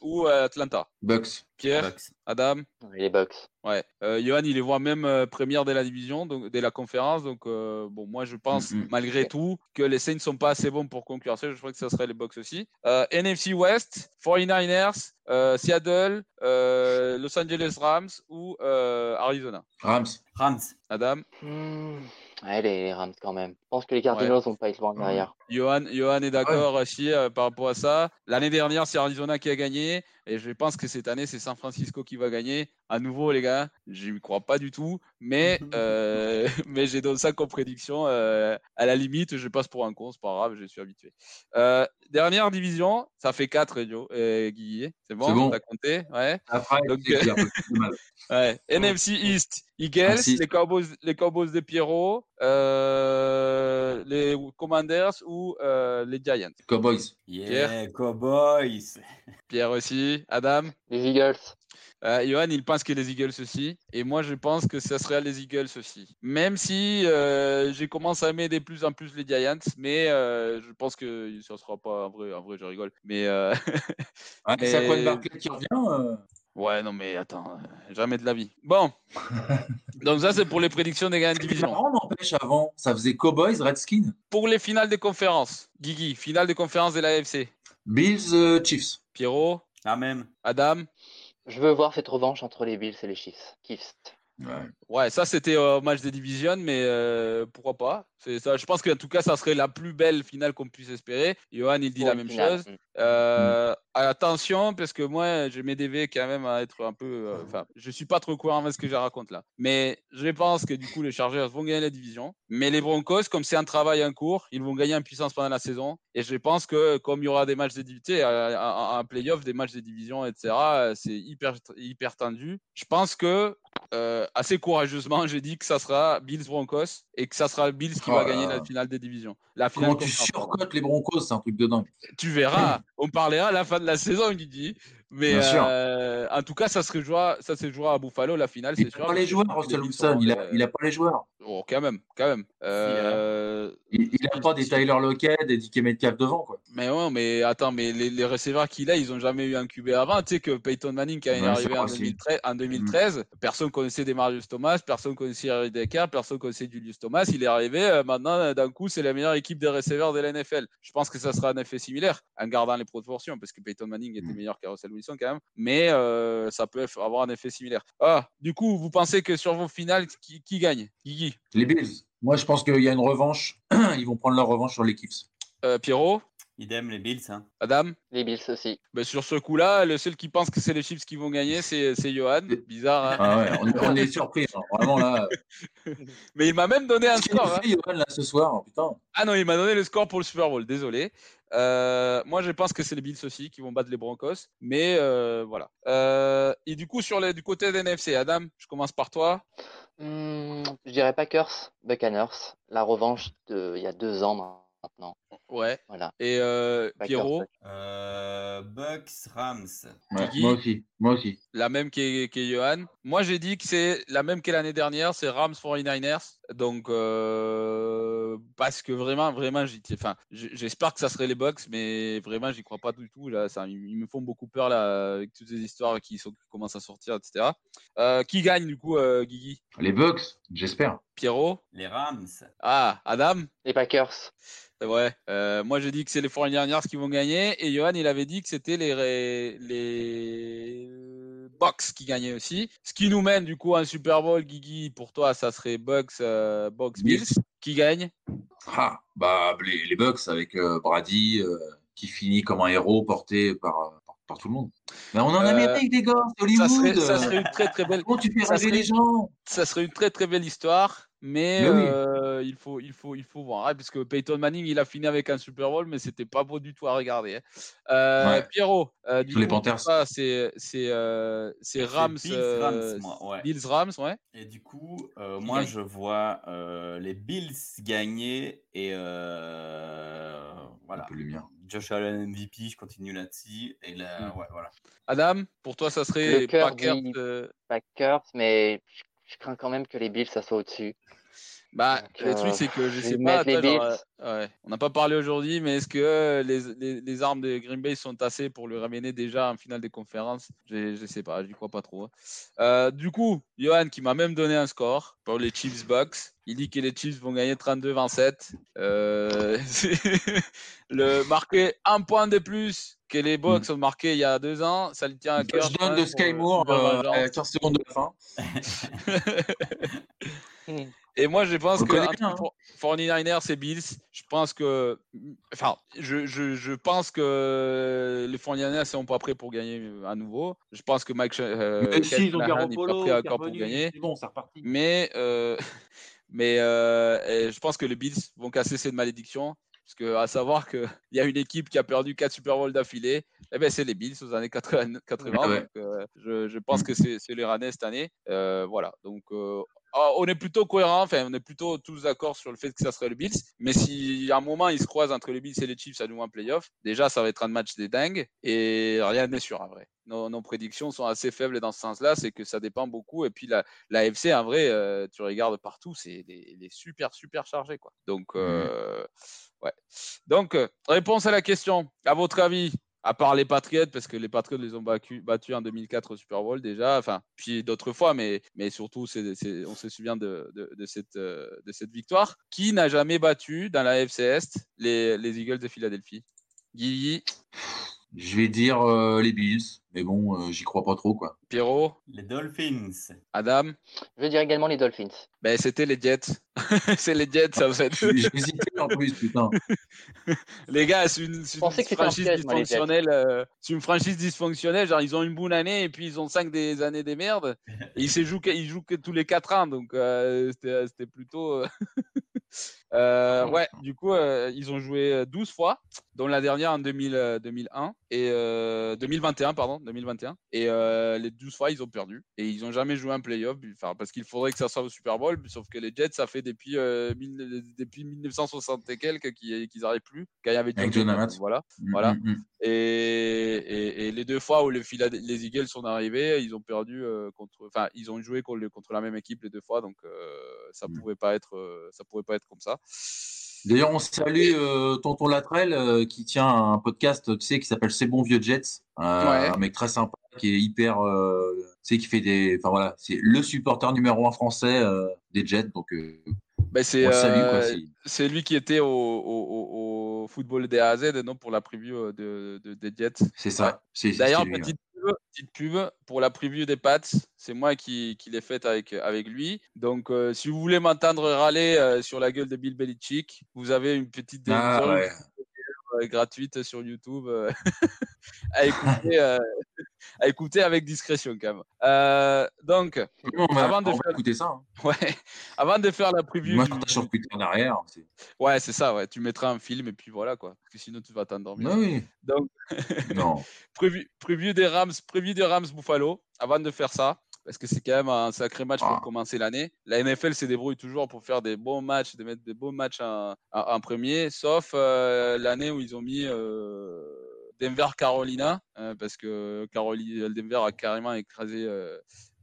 ou euh, Atlanta. Bucks. Pierre, Bucks. Adam. Les Bucks. Ouais. Euh, Johan, il les voit même euh, première de la division, donc de la conférence. Donc, euh, bon, moi, je pense Mhm. malgré tout que les Saints sont pas assez bons pour concurrencer. Je crois que ça serait les Bucks aussi. Euh, NFC West, 49ers, euh, Seattle, euh, Los Angeles Rams ou euh, Arizona. Rams. Rams. Adam, Hmm, Ouais, les Rams quand même. Je pense que les Cardinals vont pas être loin derrière. Johan, Johan est d'accord aussi euh, par rapport à ça. L'année dernière, c'est Arizona qui a gagné. Et je pense que cette année, c'est San Francisco qui va gagner. À nouveau, les gars, je n'y crois pas du tout. Mais, euh, mais j'ai donné ça comme prédiction. euh, à la limite, je passe pour un con. C'est pas grave, je suis habitué. Euh, dernière division, ça fait 4, Joe, euh, Guy. C'est bon, bon. T'as compté? Ouais. Après, Donc. Ouais. NFC East, Eagles, les Cowboys, les Cowboys de Pierrot, euh, les Commanders ou euh, les Giants? Cowboys. Yeah, Cowboys. Pierre aussi, Adam? Les Eagles. Euh, Johan, il pense que les Eagles aussi. Et moi, je pense que ça serait les Eagles aussi. Même si euh, j'ai commencé à aimer de plus en plus les Giants, mais euh, je pense que ça sera pas en vrai. En vrai, je rigole. Mais euh, Ouais, Mais- C'est à quoi de Barclay qui revient euh, ouais, non, mais attends, euh, jamais de la vie. Bon. Donc ça, c'est pour les prédictions des gagnants de division. marrant, n'empêche, avant, ça faisait Cowboys, Redskins, Pour les finales des conférences, Guigui, finale des conférences de l'AFC. Bills, euh, Chiefs. Pierrot, La même. Adam. Je veux voir cette revanche entre les Bills et les Chiefs. Chiefs. Ouais. Ouais, ça c'était au match des divisions, mais euh, pourquoi pas? Ça. Je pense qu'en tout cas, ça serait la plus belle finale qu'on puisse espérer. Johan, il dit Pour la même finale. chose. Mm. Euh, Attention, parce que moi, je V quand même à être un peu. euh, Enfin, je suis pas trop courant avec ce que je raconte là. Mais je pense que du coup, les Chargers vont gagner la division. Mais les Broncos, comme c'est un travail en cours, ils vont gagner en puissance pendant la saison. Et je pense que comme il y aura des matchs de division, un playoff, des matchs de division, etc., euh, c'est hyper, hyper tendu. Je pense que euh, assez courageusement, j'ai dit que ça sera Bills Broncos et que ça sera Bills qui Oh va là gagner la finale des divisions. La finale Comment tu surcotes les Broncos C'est un truc de dingue. Tu verras, on parlera à la fin de la saison, Guigui. Mais euh, en tout cas, ça se jouera, ça se jouera à Buffalo, la finale, Il c'est n'a sûr. pas les joueurs, Russell Wilson. Il a, euh, pas les joueurs. Oh, quand même, quand même. Euh, Il n'a pas des Tyler Lockett, des DK Metcalf devant. Quoi. Mais ouais, mais attends, mais les, les receveurs qu'il a, ils ont jamais eu un QB avant. Tu sais que Peyton Manning, quand il est arrivé en vrai aussi. 2013, en 2013 personne connaissait des Marius Thomas, personne connaissait Harry Decker, personne connaissait Julius Thomas. Il est arrivé, euh, maintenant, euh, d'un coup, c'est la meilleure équipe des receveurs de la NFL. Je pense que ça sera un effet similaire, en gardant les proportions, parce que Peyton Manning était Mm. meilleur que Russell Wilson quand même. Mais euh, ça peut avoir un effet similaire. Ah, du coup, vous pensez que sur vos finales, qui, qui gagne? Guigui Les Bills. Moi, je pense qu'il y a une revanche. Ils vont prendre leur revanche sur les Chiefs. euh, Pierrot Idem les Bills. Hein. Adam Les Bills aussi. Ben, Sur ce coup-là, le seul qui pense que c'est les Chiefs qui vont gagner, c'est c'est Johan. Bizarre, hein Ah ouais, on, on est surpris. hein. Vraiment là. Mais il m'a même donné un score. hein. fait, Johan, là, ce soir Putain. Ah non, il m'a donné le score pour le Super Bowl, désolé. Euh, moi, je pense que c'est les Bills aussi qui vont battre les Broncos. Mais euh, voilà. Euh, et du coup, sur les, du côté des NFC, Adam, je commence par toi. Hmm, je dirais Packers, Buccaneers. La revanche de il y a deux ans maintenant. Ouais. Voilà. Et euh, Pierrot, Euh, Bucks, Rams. Ouais, moi aussi. Moi aussi. la même qu'est qu'est Johan. Moi, j'ai dit que c'est la même qu'est l'année dernière, c'est Rams 49ers. Donc, euh, parce que vraiment, vraiment, enfin, j'espère que ça serait les Bucks, mais vraiment, j'y crois pas du tout. Là, ça, ils me font beaucoup peur là, avec toutes ces histoires qui, sont, qui commencent à sortir, etc. Euh, qui gagne du coup, euh, Guigui? Les Bucks, j'espère. Pierrot? Les Rams. Ah, Adam? Les Packers. C'est vrai. Euh, moi, j'ai dit que c'est les 49ers qui vont gagner. Et Johan, il avait dit que c'était les, les Bucks qui gagnaient aussi. Ce qui nous mène du coup à un Super Bowl, Guigui. Pour toi, ça serait Bucks, euh, Bucks Bills. Qui gagne Ah, bah, les, les Bucks avec euh, Brady euh, qui finit comme un héros porté par, par, par tout le monde. Mais on en Amérique, les gars, ça Hollywood. serait, ça serait une très très belle. Comment tu fais rêver serait- les gens? Ça serait une très très belle histoire, mais, Mais oui. euh, il faut il faut il faut voir, hein, parce que Peyton Manning il a fini avec un Super Bowl, mais c'était pas beau du tout à regarder. hein. Euh, Ouais. Pierrot, euh, du les coup, Panthers. ça, c'est c'est euh, c'est Rams, Bills, euh, Rams, moi, ouais. Bills Rams, ouais. Et du coup, euh, moi, je vois euh, les Bills gagner et euh, voilà. Un peu lumière. Josh Allen MVP, je continue là-dessus. Et là, Mm. ouais, voilà. Adam, pour toi, ça serait Packers. euh, Packers, mais je, je crains quand même que les Bills, ça soit au-dessus. Bah, Donc, le truc, euh, c'est que je je sais pas. genre, euh, ouais, on n'a pas parlé aujourd'hui, mais est-ce que les, les, les armes de Green Bay sont assez pour le ramener déjà en finale des conférences? Je je sais pas, j'y crois pas trop. hein. Euh, du coup, Johan, qui m'a même donné un score pour les Chiefs Bucks, il dit que les Chiefs vont gagner 32-27. Euh, le marquer un point de plus que les Bucks ont marqué il y a deux ans, ça lui tient à cœur. je de Sky Moore euh, Vengeance. à 15 secondes de la fin. Et moi, je pense que bien, hein? for- 49ers et Bills, je pense que. Enfin, je, je, je pense que les 49ers ne sont pas prêts pour gagner à nouveau. Je pense que Mike euh, Mais si, ils ont pas prêt encore pour gagner. Bon, c'est reparti. Mais, euh, mais euh, je pense que les Bills vont casser cette malédiction. Parce que, à savoir qu'il y a une équipe qui a perdu 4 Super Bowls d'affilée, eh ben, c'est les Bills aux années 80. 80 Ah ouais. donc, euh, je, je pense Mm. que c'est les Rannais cette année. Euh, voilà. Donc, euh, on est plutôt cohérent, enfin, on est plutôt tous d'accord sur le fait que ça serait le Bills. Mais si à un moment ils se croisent entre les Bills et les Chiefs à nouveau en playoff, déjà ça va être un match des dingues et rien n'est sûr en vrai. Nos, nos prédictions sont assez faibles dans ce sens-là, c'est que ça dépend beaucoup. Et puis la, la FC, en vrai, euh, tu regardes partout, c'est les, les super super chargés quoi. Donc euh, ouais. Donc euh, réponse à la question. À votre avis, à part les Patriots, parce que les Patriots les ont battus, en 2004 au Super Bowl déjà, enfin, puis d'autres fois, mais, mais surtout, on se souvient de, de, cette, euh, de cette victoire. Qui n'a jamais battu dans la FC Est les, les Eagles de Philadelphie? Guigui, Je vais dire euh, les Bills, mais bon, euh, j'y crois pas trop, quoi. Pierrot, Les Dolphins. Adam? Je vais dire également les Dolphins. ben, C'était les Jets. c'est les Jets, en fait. J'hésitais en plus, putain. Les gars, c'est une, c'est une franchise piège, dysfonctionnelle. euh, c'est une franchise dysfonctionnelle. Genre, ils ont une bonne année et puis ils ont cinq des années des merdes. Et ils se jouent, ils jouent que tous les quatre ans. Donc, euh, c'était c'était plutôt. euh, euh, ouais, du coup, euh, ils ont joué euh, 12 fois, dont la dernière en 2000, euh, 2001 et euh, 2021, pardon, 2021. Et euh, les 12 fois, ils ont perdu. Et ils n'ont jamais joué un playoff. Enfin, parce qu'il faudrait que ça soit au Super Bowl. Sauf que les Jets, ça fait depuis, euh, mille- depuis 1960 et quelques qu'ils n'arrivent plus. Quand il y avait Avec John. Voilà. Mm, Voilà. mm, mm. Et, et, et les deux fois où les, les Eagles sont arrivés, ils ont perdu euh, contre. Enfin, ils ont joué contre, contre la même équipe les deux fois, donc euh, ça pouvait pas être, euh, ça pouvait pas être comme ça. D'ailleurs, on salue euh, Tonton Latrell euh, qui tient un podcast, tu sais, qui s'appelle C'est bon vieux Jets. Euh, Ouais. Un mec très sympa qui est hyper, tu sais, qui fait des, enfin voilà, c'est le supporter numéro un français des Jets, donc Ben, c'est c'est- lui qui était au, au, au- au football des A à Z, non, pour la preview de, de- des Jets. C'est ça. C'est- c'est D'ailleurs, lui, petite, petite pub pour la preview des Pats. C'est moi qui, qui l'ai faite avec, avec lui. Donc, euh, si vous voulez m'entendre râler euh, sur la gueule de Bill Belichick, vous avez une petite Ah, ouais. Euh, gratuite sur YouTube euh, à, écouter, euh, à écouter avec discrétion quand même. Donc, On va, Avant de faire- écouter ça. hein. ouais, avant de faire la preview. Moi, je partage sur Twitter derrière. c'est- Ouais, c'est ça, ouais. Tu mettras un film et puis voilà quoi. Parce que sinon tu vas t'endormir. Oui, Donc, non. preview, preview des Rams, preview des Rams Buffalo. Avant de faire ça, parce que c'est quand même un sacré match pour Ah. commencer l'année. La NFL se débrouille toujours pour faire des bons matchs, de mettre des bons matchs en, en- en premier, sauf euh, l'année où ils ont mis euh, Denver Carolina, hein, parce que Caroli- Denver a carrément écrasé. euh,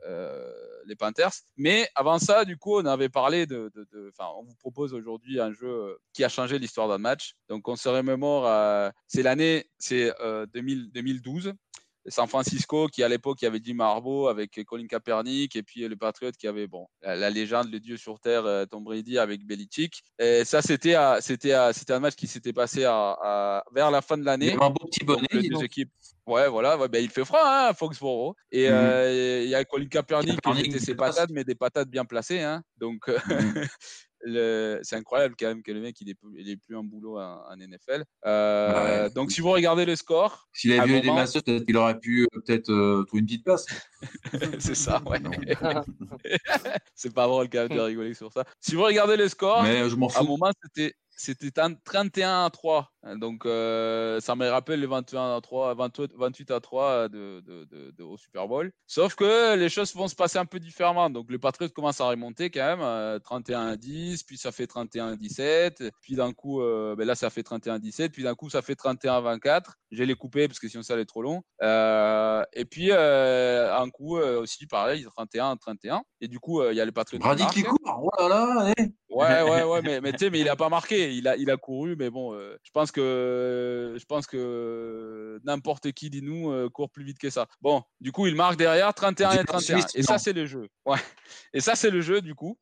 euh, les Panthers. Mais avant ça, du coup, on avait parlé de. Enfin, on vous propose aujourd'hui un jeu euh, qui a changé l'histoire d'un match. Donc, on se remémore. à- C'est l'année, c'est euh, 2000 2012. San Francisco, qui à l'époque, avait Jim Harbaugh avec Colin Kaepernick, et puis le Patriot qui avait bon, la, la légende, le dieu sur terre, euh, Tom Brady avec Belichick. Et ça, c'était c'était c'était un match qui s'était passé à, à- vers la fin de l'année. un beau petit bonnet. Les deux équipes. Ouais, voilà, ouais, ben, il fait froid, hein, Foxborough. Et Mhm. euh, il y a Colin Kaepernick qui Kaepernick, mettait il ses patates, mais des patates bien placées. Hein. Donc, euh, Mhm. c'est incroyable quand même que le mec, il est, plus- il est plus en boulot en, NFL. Euh, Ouais. Donc, si vous regardez le score, S'il un avait eu des masseurs, peut-être qu'il aurait pu euh, peut-être euh, trouver une petite place. c'est ça, ouais. C'est pas drôle quand même de rigoler sur ça. Si vous regardez le score, Mais je à un moment, c'était c'était un 31 à 3. hein, Donc, euh, ça me rappelle le 21 à 3, 28, 28 à 3 de, de- de- de- au Super Bowl. Sauf que les choses vont se passer un peu différemment. Donc, le Patriot commence à remonter quand même. euh, 31 à 10, puis ça fait 31 à 17. Puis d'un coup, euh, ben là, ça fait 31 à 17. Puis d'un coup, ça fait 31 à 24. Je vais les couper parce que sinon, ça allait trop long. Euh, et puis, euh, un coup euh, aussi, pareil, 31 à 31. Et du coup, euh, il y a le Patriot qui Brady qui court. Oh là là, allez. Ouais, ouais, ouais, mais, mais tu sais, mais il a pas marqué. Il a, il a couru, mais bon, euh, je pense que, je pense que n'importe qui dit nous euh, court plus vite que ça. Bon, du coup, il marque derrière 31 et Jimmy 31. Smith, Et ça, c'est le jeu. Ouais. Et ça, c'est le jeu, du coup.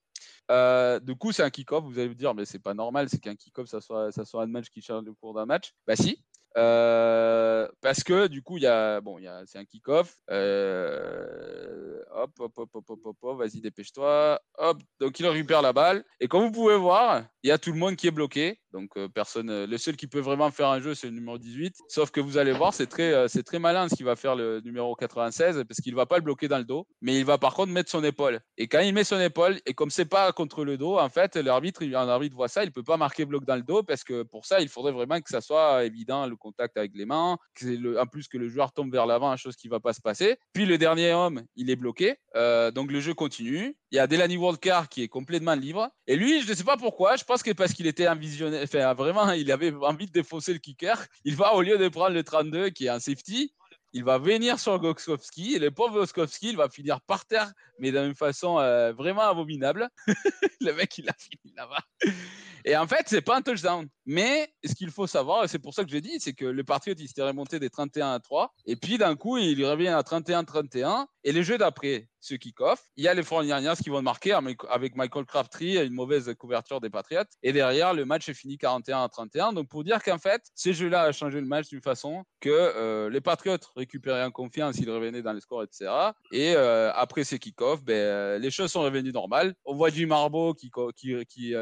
Euh, du coup, c'est un kick-off. Vous allez me dire, mais c'est pas normal, c'est qu'un kick-off, ça soit, ça soit un match qui change le cours d'un match. Bah si. Euh, parce que du coup, il y a, bon, il y a, c'est un kick-off. Euh, hop, hop, hop, hop, hop, hop, hop, vas-y, dépêche-toi. Hop, donc il récupère la balle. Et comme vous pouvez voir, il y a tout le monde qui est bloqué. Donc euh, personne, euh, le seul qui peut vraiment faire un jeu, c'est le numéro 18. Sauf que vous allez voir, c'est très, euh, c'est très malin ce qu'il va faire le numéro 96 parce qu'il va pas le bloquer dans le dos, mais il va par contre mettre son épaule. Et quand il met son épaule, et comme c'est pas contre le dos, en fait, l'arbitre, un arbitre voit ça, il peut pas marquer bloc dans le dos parce que pour ça, il faudrait vraiment que ça soit évident le contact avec les mains, en plus que le joueur tombe vers l'avant, chose qui va pas se passer. Puis le dernier homme, il est bloqué, donc le jeu continue. Il y a Delaney Wildcard qui est complètement libre. Et lui, je ne sais pas pourquoi, je pense que parce qu'il était un visionnaire, vraiment, il avait envie de défoncer le kicker. Il va, au lieu de prendre le 32 qui est un safety, il va venir sur Goskowski et le pauvre Goskowski, il va finir par terre, mais d'une façon euh, vraiment abominable. le mec, il a fini là-bas. Et en fait, c'est pas un touchdown. Mais ce qu'il faut savoir, et c'est pour ça que j'ai dit, c'est que le Patriot, il s'était remonté des 31 à 3. Et puis d'un coup, il revient à 31-31. Et le jeu d'après, ce kick-off, il y a les 49ers qui vont marquer avec Michael Crabtree, une mauvaise couverture des Patriots. Et derrière, le match est fini 41 à 31. Donc pour dire qu'en fait, ces jeux-là a changé le match d'une façon que euh, les Patriots récupéraient en confiance, ils revenaient dans les scores, etc. Et euh, après ces kick-offs, ben, euh, les choses sont revenues normales. On voit Jim Harbaugh qui, qui, qui,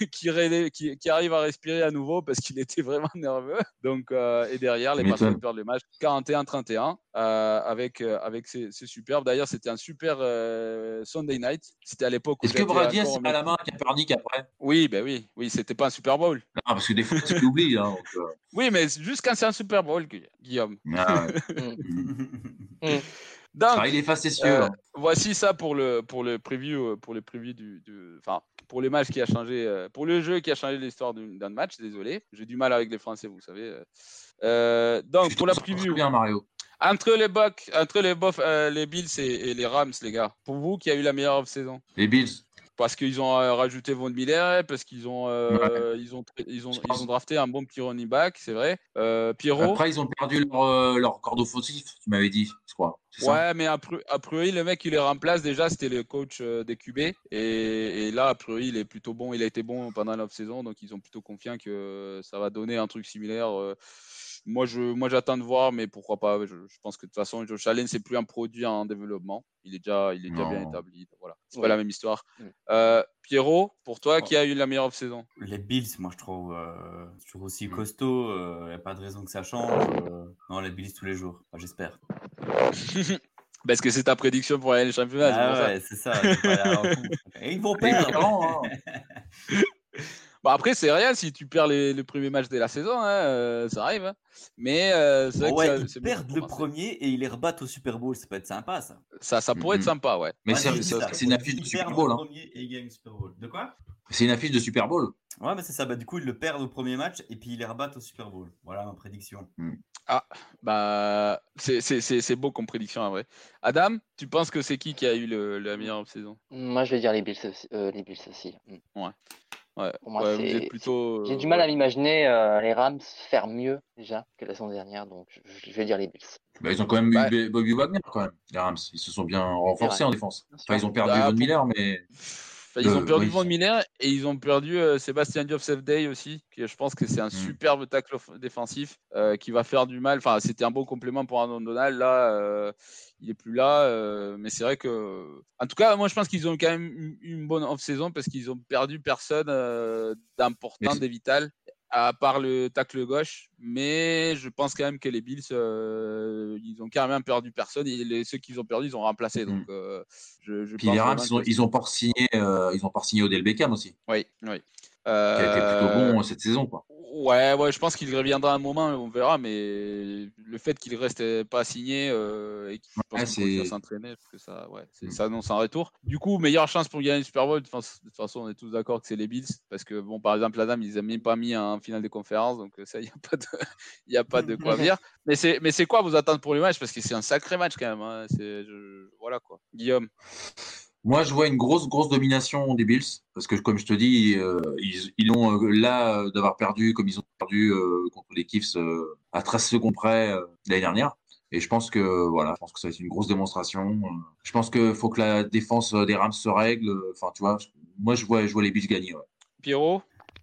qui, qui, qui arrive à respirer à nouveau parce qu'il était vraiment nerveux. Donc, euh, et derrière, les m'étonnes. perdent le match 41-31 euh, avec, euh, avec ces, ces superbes. D'ailleurs, c'était un super euh, Sunday night. C'était à l'époque où Est-ce que a au serré à la main à Kaepernick après Oui, ben oui, oui, c'était pas un Super Bowl. Non, parce que des fois, tu l'oublies. Hein, Oui, mais c'est juste quand c'est un Super Bowl, Gu- Guillaume. ah, ouais. Donc, Ah, il est facétieux. Euh, hein. voici ça pour le pour le preview euh, pour le preview du, du- enfin pour les matchs qui a changé euh, pour le jeu qui a changé l'histoire du- d'un match désolé j'ai du mal avec les français vous savez euh. Euh, donc pour la preview bien, Mario. entre les Bucks entre les Bof, euh, les Bills et, et les Rams les gars pour vous qui a eu la meilleure off-saison? Les Bills. Parce qu'ils ont euh, rajouté Von Miller parce qu'ils ont euh, ils ont ils ont ils ont drafté un bon petit running back c'est vrai euh, Pierrot? Après, ils ont perdu leur, euh, leur corde offensif, tu m'avais dit, je crois. Ouais, mais a pri- a priori, le mec qui les remplace, déjà, c'était le coach des QB. Et, et là, a priori, il est plutôt bon. Il a été bon pendant l'off-saison. Donc, ils sont plutôt confiants que ça va donner un truc similaire. euh. Moi, je, moi, j'attends de voir, mais pourquoi pas. Je, je pense que de toute façon, Josh Allen, c'est plus un produit en développement. Il est déjà, il est déjà bien établi. Voilà, c'est pas la même histoire. Mm. Euh, Pierrot, pour toi, qui a eu la meilleure off-saison Les Bills, moi je trouve euh, toujours aussi Mm. costaud. Il n'y a pas de raison que ça change. euh, non, les Bills tous les jours. Enfin, J'espère. Parce que c'est ta prédiction pour aller le championnat. Ah ça. ouais, c'est ça. pas coupe. Et ils vont perdre. hein. Bon, après, c'est rien si tu perds les, les premiers matchs de la saison, hein, euh, ça arrive. hein. Mais euh, c'est vrai Bon, que ouais, ça- ils perdent le premier et ils les rebattent au Super Bowl. Ça peut être sympa ça. Ça, ça pourrait être Mhm. sympa, ouais. Mais Ouais, c'est une affiche de Ils Super Bowl. le hein. premier et ils gagnent le Super Bowl. De quoi? C'est une affiche de Super Bowl. Ouais, mais c'est ça. Bah, du coup, ils le perdent au premier match et puis ils les rebattent au Super Bowl. Voilà ma prédiction. Bah, c'est- c'est c'est- c'est beau comme prédiction, en vrai. Adam, tu penses que c'est qui qui a eu le, la meilleure off-saison Moi, je vais dire les Bills aussi. euh, les Bills aussi. Mm. Ouais, Pour moi, ouais, vous c'est- êtes plutôt. J'ai euh, du mal ouais. à m'imaginer euh, les Rams faire mieux déjà que la saison dernière, donc je, je vais dire les Bills. Bah, ils ont quand même Bah- eu Bobby Wagner, quand même, les Rams. Ils se sont bien renforcés en défense. Enfin, ils ont perdu Ah, Von Miller, mais ils ont Euh, perdu oui. Von Miller et ils ont perdu euh, Sébastien Joseph Day aussi, qui je pense que c'est un Mm. superbe tackle off- défensif euh, qui va faire du mal. Enfin, c'était un bon complément pour Aaron Donald. Là, euh, il est plus là, mais c'est vrai que, en tout cas, moi je pense qu'ils ont quand même eu une bonne off-saison parce qu'ils ont perdu personne d'important, des vital. À part le tacle gauche, mais je pense quand même que les Bills, euh, ils ont carrément perdu personne. Et les, ceux qu'ils ont perdu, ils ont remplacé. Donc, euh, je, je puis pense les Rams, ont, ils ont pas signé, euh, ils ont pas signé Odell Beckham aussi, Oui, oui. Qui a été plutôt Euh, bon cette saison, quoi. Ouais, ouais, je pense qu'il reviendra un moment, on verra, mais le fait qu'il reste pas signé euh, et qu'il je pense Ouais, qu'il s'entraîner, parce que ça, ouais, Mm. ça annonce un retour. Du coup, meilleure chance pour gagner le Super Bowl. De toute fa- de toute façon, on est tous d'accord que c'est les Bills, parce que bon, par exemple, Adam, ils n'ont même pas mis en finale des conférences, donc ça, il n'y a pas de, y a pas de quoi dire. Mais c'est, mais c'est quoi vos attentes pour le match, parce que c'est un sacré match quand même. hein. Je- voilà quoi. Guillaume. Moi, je vois une grosse, grosse domination des Bills, parce que comme je te dis, euh, ils, ils ont euh, là euh, d'avoir perdu comme ils ont perdu euh, contre les Chiefs euh, à 13 secondes près euh, l'année dernière. Et je pense que voilà, je pense que ça va être une grosse démonstration. Je pense qu'il faut que la défense des Rams se règle. Enfin, tu vois, je- moi je vois, je vois les Bills gagner. ouais. Pierrot?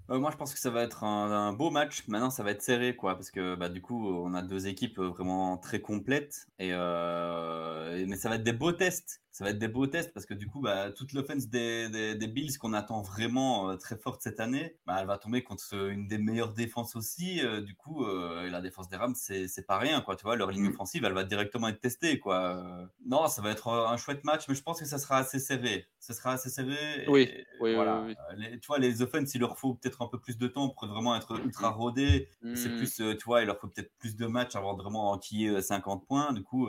Euh, moi, je pense que ça va être un, un beau match. Maintenant, ça va être serré, quoi, parce que bah, du coup, on a deux équipes vraiment très complètes. Et, euh, et- mais ça va être des beaux tests. Ça va être des beaux tests parce que du coup, bah, toute l'offense des, des, des Bills qu'on attend vraiment euh, très forte cette année, bah, elle va tomber contre euh, une des meilleures défenses aussi. Euh, du coup, euh, la défense des Rams, c'est pas rien, quoi. Tu vois, leur ligne Mm. offensive, elle va directement être testée, quoi. Non, ça va être un chouette match, mais je pense que ça sera assez serré. Ça sera assez serré. et- Oui, voilà. oui, oui. Les- tu vois, les offenses, il leur faut peut-être un peu plus de temps pour vraiment être ultra rodés. C'est Hmm. plus, tu vois, il leur faut peut-être plus de matchs avant de vraiment enquiller euh, 50 points. Du coup,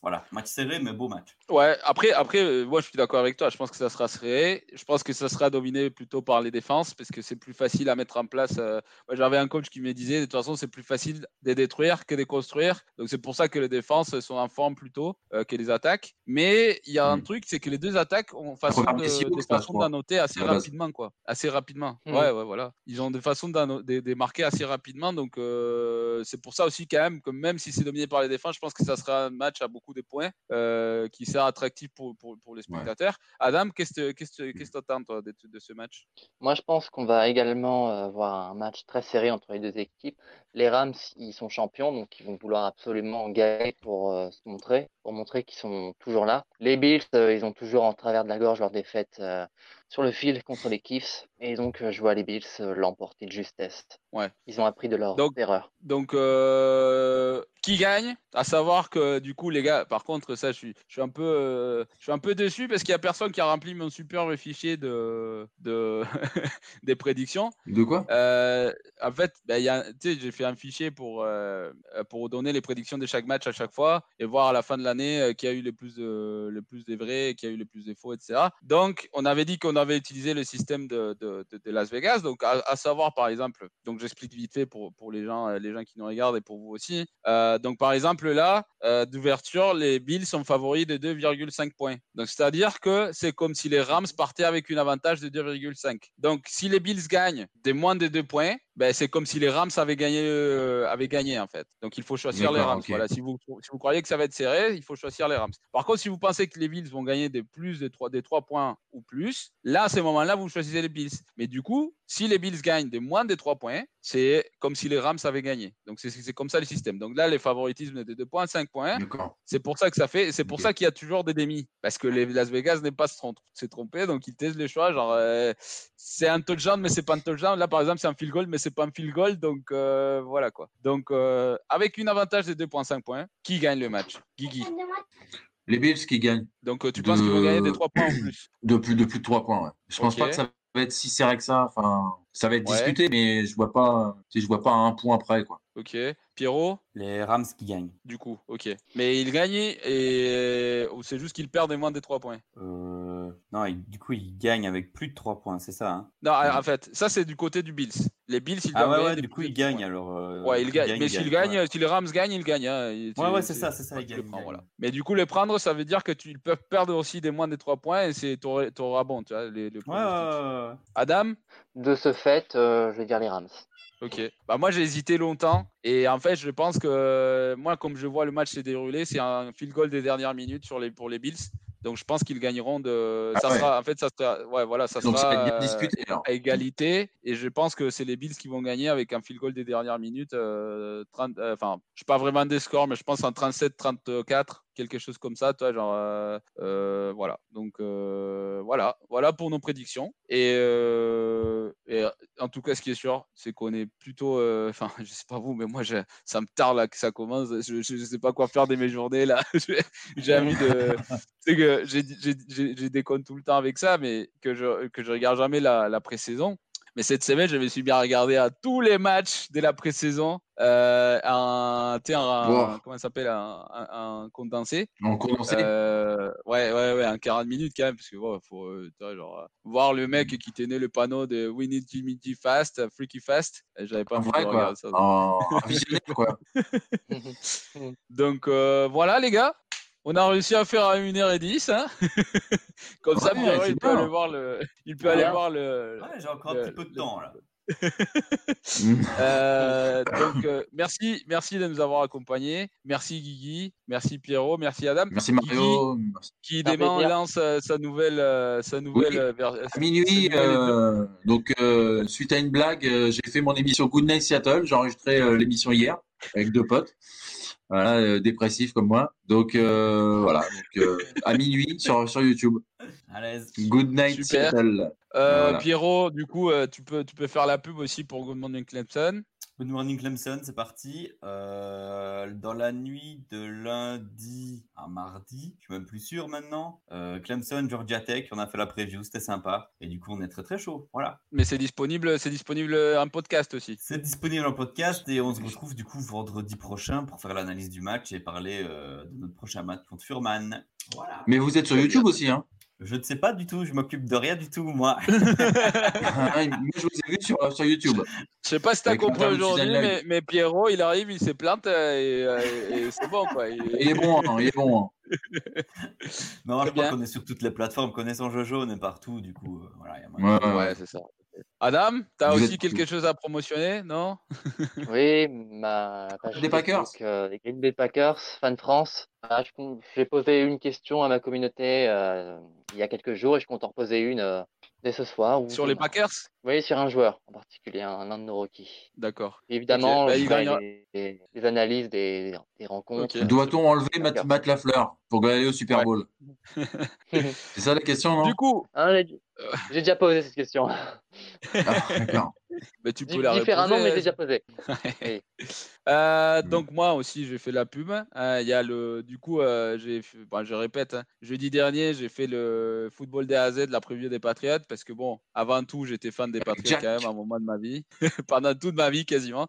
voilà, match serré, mais beau match. Ouais, après, après euh, moi je suis d'accord avec toi. Je pense que ça sera serré. Je pense que ça sera dominé plutôt par les défenses parce que c'est plus facile à mettre en place. euh, J'avais un coach qui me disait de toute façon, c'est plus facile de détruire que de construire. Donc c'est pour ça que les défenses sont en forme plutôt euh, que les attaques. Mais il y a un Mm. truc, c'est que les deux attaques ont façon de, des façons d'annoter assez rapidement, quoi. Assez rapidement. Mm. Ouais, ouais, voilà. Ils ont des façons de, de marquer assez rapidement. Donc euh, c'est pour ça aussi quand même que même si c'est dominé par les défenses, je pense que ça sera un match à beaucoup de points euh, qui sera attractif pour, pour, pour les spectateurs. Adam, qu'est-ce que t'attends toi de, de ce match? Moi, je pense qu'on va également euh, voir un match très serré entre les deux équipes. Les Rams, ils sont champions, donc ils vont vouloir absolument gagner pour euh, se montrer, pour montrer qu'ils sont toujours là. Les Bills, euh, ils ont toujours en travers de la gorge leur défaite euh, sur le fil contre les Chiefs, et donc euh, je vois les Bills euh, l'emporter de justesse. Ouais. Ils ont appris de leur Donc- erreur. Donc, euh, qui gagne? À savoir que du coup, les gars, par contre, ça, je suis, je suis un peu, euh, je suis un peu déçu parce qu'il y a personne qui a rempli mon super fichier de, de des prédictions. De quoi? Euh, en fait, ben, il y a- tu sais, j'ai fait un fichier pour, euh, pour donner les prédictions de chaque match à chaque fois et voir à la fin de l'année euh, qui a eu le plus, de, le plus des vrais, qui a eu le plus des faux, etc. Donc, on avait dit qu'on avait utilisé le système de, Las Vegas. Donc, à, savoir, par exemple, donc j'explique vite fait pour, pour les, gens, les gens qui nous regardent et pour vous aussi. Euh, donc, par exemple, là, euh, d'ouverture, les Bills sont favoris de 2,5 points. Donc, c'est-à-dire que c'est comme si les Rams partaient avec un avantage de 2,5. Donc, si les Bills gagnent des moins de 2 points, ben, c'est comme si les Rams avaient gagné, euh, avaient gagné en fait. Donc il faut choisir les Rams. Voilà, si vous, si vous croyez que ça va être serré, il faut choisir les Rams. Par contre, si vous pensez que les Bills vont gagner des plus des 3, des 3 points ou plus, là à ce moment-là, vous choisissez les Bills. Mais du coup, Si les Bills gagnent de moins de 3 points, c'est comme si les Rams avaient gagné. Donc c'est- comme ça le système. Donc là, les favoritismes de 2 points, 5 points. C'est pour ça que ça fait, c'est pour ça qu'il y a toujours des démis. Parce que les Las Vegas n'est pas s'est trompé, donc ils testent les choix. Genre, euh, c'est un touchdown, mais c'est pas un touchdown. Là, par exemple, c'est un field goal, mais c'est pas un field goal. Donc euh, voilà quoi. Donc euh, avec une avantage de 2,5 points, qui gagne le match? Guigui. Les Bills qui gagnent Donc euh, tu penses qu'ils vont gagner des 3 points en plus? de plus de plus de 3 points. Ouais. Je pense pas que ça va être si serré que ça. Enfin, ça va être Ouais. discuté, mais je vois pas, je vois pas un point près quoi. Ok. Pierrot? Les Rams qui gagnent. Du coup, ok. Mais ils gagnent et ou c'est juste qu'ils perdent moins des 3 points? Euh, Non, du coup, ils gagnent avec plus de 3 points, c'est ça. hein? Non, Ouais. en fait, ça c'est du côté du Bills. Les Bills, ils ah ouais, du coup, plus ils gagnent alors. euh, Ouais, ils gagnent. Mais s'ils gagnent, ouais. si les Rams gagnent, ils gagnent. hein. Et Ouais, ouais, c'est- ça, c'est ça, ils gagnent, prends, voilà. Mais du coup, les prendre, ça veut dire que tu ils peuvent perdre aussi des moins des 3 points et c'est t'auras bon, tu vois, les. Adam? De ce fait, euh, je vais dire les Rams. Ok. Bah moi j'ai hésité longtemps et en fait je pense que euh, moi comme je vois le match s'est déroulé, c'est un field goal des dernières minutes sur les pour les Bills. Donc je pense qu'ils gagneront de. Ah ça ouais. sera en fait ça sera ouais voilà ça Donc ça sera bien euh, discuté à égalité et je pense que c'est les Bills qui vont gagner avec un field goal des dernières minutes. euh, 30, euh, Enfin je sais pas vraiment des scores mais je pense en 37-34 quelque chose comme ça, toi genre euh, euh, voilà. Donc euh, voilà voilà pour nos prédictions et, et en tout cas, ce qui est sûr, c'est qu'on est plutôt. Enfin, je sais pas vous, mais moi, je- ça me tarde là que ça commence. Je, je, sais pas quoi faire de mes journées là. J'ai- envie de. C'est que j'ai j'ai- j'ai- j'ai des comptes tout le temps avec ça, mais que je que je regarde jamais la, la pré-saison. Mais cette semaine, je me suis bien regardé à tous les matchs de la pré-saison. Euh, un, comment s'appelle un, un, un condensé. En condensé. Euh, ouais, ouais, ouais, un 40 minutes quand même, parce que faut euh, tu vois, genre, euh, voir le mec qui tenait le panneau de We need Jimmy G fast, freaky fast. J'avais pas En envie de regarder ça. En en visionnaire quoi. Donc euh, voilà, les gars. On a réussi à faire à 1h10. Hein Comme ça, Ouais, Pierrot, il peut aller voir le. Il peut aller Bien. voir le. Ouais, j'ai encore le- un petit peu de le- temps là. Euh, donc, euh, merci, merci de nous avoir accompagnés. Merci Guigui, merci Pierrot, merci Adam. Merci Mario. Merci. Qui demain lance euh, sa nouvelle, euh, sa nouvelle Oui. euh, À sa minuit, nouvelle euh, donc euh, suite à une blague, euh, j'ai fait mon émission Good Night Seattle. J'ai enregistré euh, l'émission hier avec deux potes, voilà, euh, dépressifs comme moi. Donc euh, voilà, donc, euh, à minuit sur sur YouTube. À l'aise. Good Night Super. Seattle. Euh, Voilà. Pierrot, du coup, euh, tu, peux, tu peux faire la pub aussi pour Good Morning Clemson. Good morning Clemson, c'est parti. Euh, dans la nuit de lundi à mardi, je suis même plus sûr maintenant. euh, Clemson, Georgia Tech, on a fait la preview, c'était sympa. Et du coup, on est très très chaud. Voilà. Mais c'est disponible, c'est disponible en podcast aussi. C'est disponible en podcast et on se retrouve du coup vendredi prochain pour faire l'analyse du match et parler euh, de notre prochain match contre Furman. Voilà. Mais vous êtes sur YouTube aussi, hein Je ne sais pas du tout, je m'occupe de rien du tout, moi. Ah, Moi, je vous ai vu sur, sur YouTube. Je sais pas si t'as Avec compris aujourd'hui, mais, mais Pierrot, il arrive, il s'est plainte euh, et, euh, et c'est bon quoi. Il- Il est bon, hein, il est bon. hein. non, Très je crois qu'on est sur toutes les plateformes, connaissant Jojo, on est partout, du coup, euh, voilà. il y a Ouais, ouais. c'est ça. Adam, t'as Vous aussi êtes- quelque chose à promotionner, non? Oui, ma page Des Packers? Facebook, euh, des Green Bay Packers, fan France. Ah, J'ai posé une question à ma communauté euh, il y a quelques jours et je compte en reposer une euh, dès ce soir. ou Sur les. Packers? Oui, sur un joueur en particulier, un, un de nos rookies. D'accord. Évidemment, bah, il les, les- les analyses des, des rencontres. Doit-on enlever Matt, Lafleur pour aller au Super Ouais. Bowl? C'est ça la question, non? Du coup, Hein, j'ai j'ai déjà posé cette question. Ah, D'accord. Bah, tu peux la Différemment, reposer. mais déjà posé. Oui. Euh, Mm. donc moi aussi j'ai fait la pub. Euh, Il y a le, du coup euh, j'ai, bon, je répète, hein, jeudi dernier j'ai fait le football des A à Z, la preview des Patriots, parce que bon, avant tout j'étais fan des Patriots Jack. quand même à un moment de ma vie, pendant toute ma vie quasiment.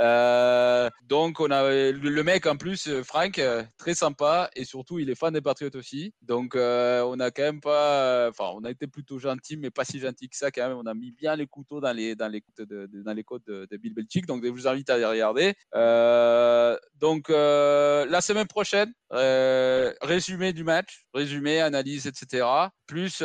Euh, donc on a le, mec en plus, euh, Frank, euh, très sympa et surtout il est fan des Patriots aussi. Donc euh, on a quand même pas, enfin on a été plutôt gentil, mais pas si gentil que ça quand même. On a mis bien les couteaux dans les dans les côtes de, de- dans les côtes de, de Bill Belichick. Donc je vous invite à aller regarder. Euh, donc la semaine prochaine, résumé du match, résumé, analyse, etc. Plus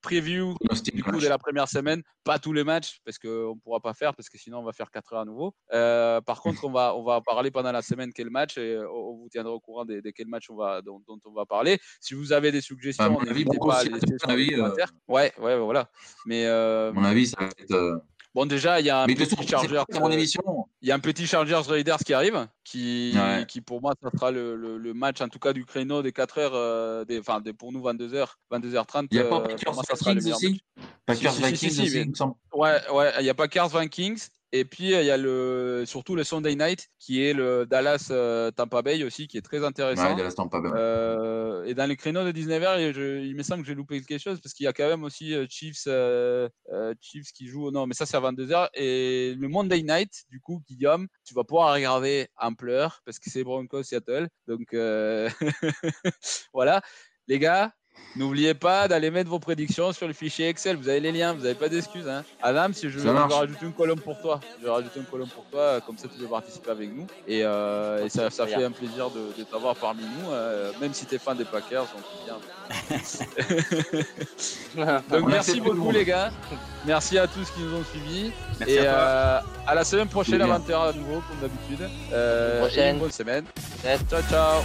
preview du coup de la première semaine, pas tous les matchs parce qu'on ne pourra pas faire parce que sinon on va faire 4 heures à nouveau. Euh, par contre, on va, on va parler pendant la semaine quel match et euh, on vous tiendra au courant de, de quel match on va, dont, dont on va parler. Si vous avez des suggestions, avis, Broncos pas à laisser les avis, euh, commentaires. Ouais, ouais, voilà. Mais euh, À mon avis, ça va être. bon, déjà, il y a un Mais petit Chargers. c'est mon émission. il y a un petit Chargers Raiders qui arrive, qui, Ouais. qui pour moi, ça sera le, le- le match, en tout cas, du créneau des 4 heures, des, enfin, des, pour nous, 22h, 22h30. Il n'y a pas Packers Vikings aussi Vikings aussi, il me semble. Ouais, ouais, il y a Packers Vikings. Et puis, il y a le, surtout le Sunday Night, qui est le Dallas euh, Tampa Bay aussi, qui est très intéressant. Ouais, Dallas Tampa Bay. Euh, et dans les créneaux de 19h, il, je- il me semble que j'ai loupé quelque chose parce qu'il y a quand même aussi euh, Chiefs, euh, Chiefs qui joue. Non, mais ça, c'est à 22h. Et le Monday Night, du coup, Guillaume, tu vas pouvoir regarder en pleurs parce que c'est Broncos Seattle. Donc, euh, voilà. Les gars, n'oubliez pas d'aller mettre vos prédictions sur le fichier Excel. Vous avez les liens, vous n'avez pas d'excuses. Hein. Adam, si je, vais rajouter une colonne pour toi. Je vais rajouter une colonne pour toi, comme ça tu peux participer avec nous. Et, euh, et ça, ça fait un plaisir de, de t'avoir parmi nous, euh, même si tu es fan des Packers, on peut bien. Donc On merci beaucoup les gars. Merci à tous qui nous ont suivis. Merci et à toi. euh, à la semaine prochaine à bien. 20h à nouveau, comme d'habitude. Euh, bonne semaine. Ciao, ciao.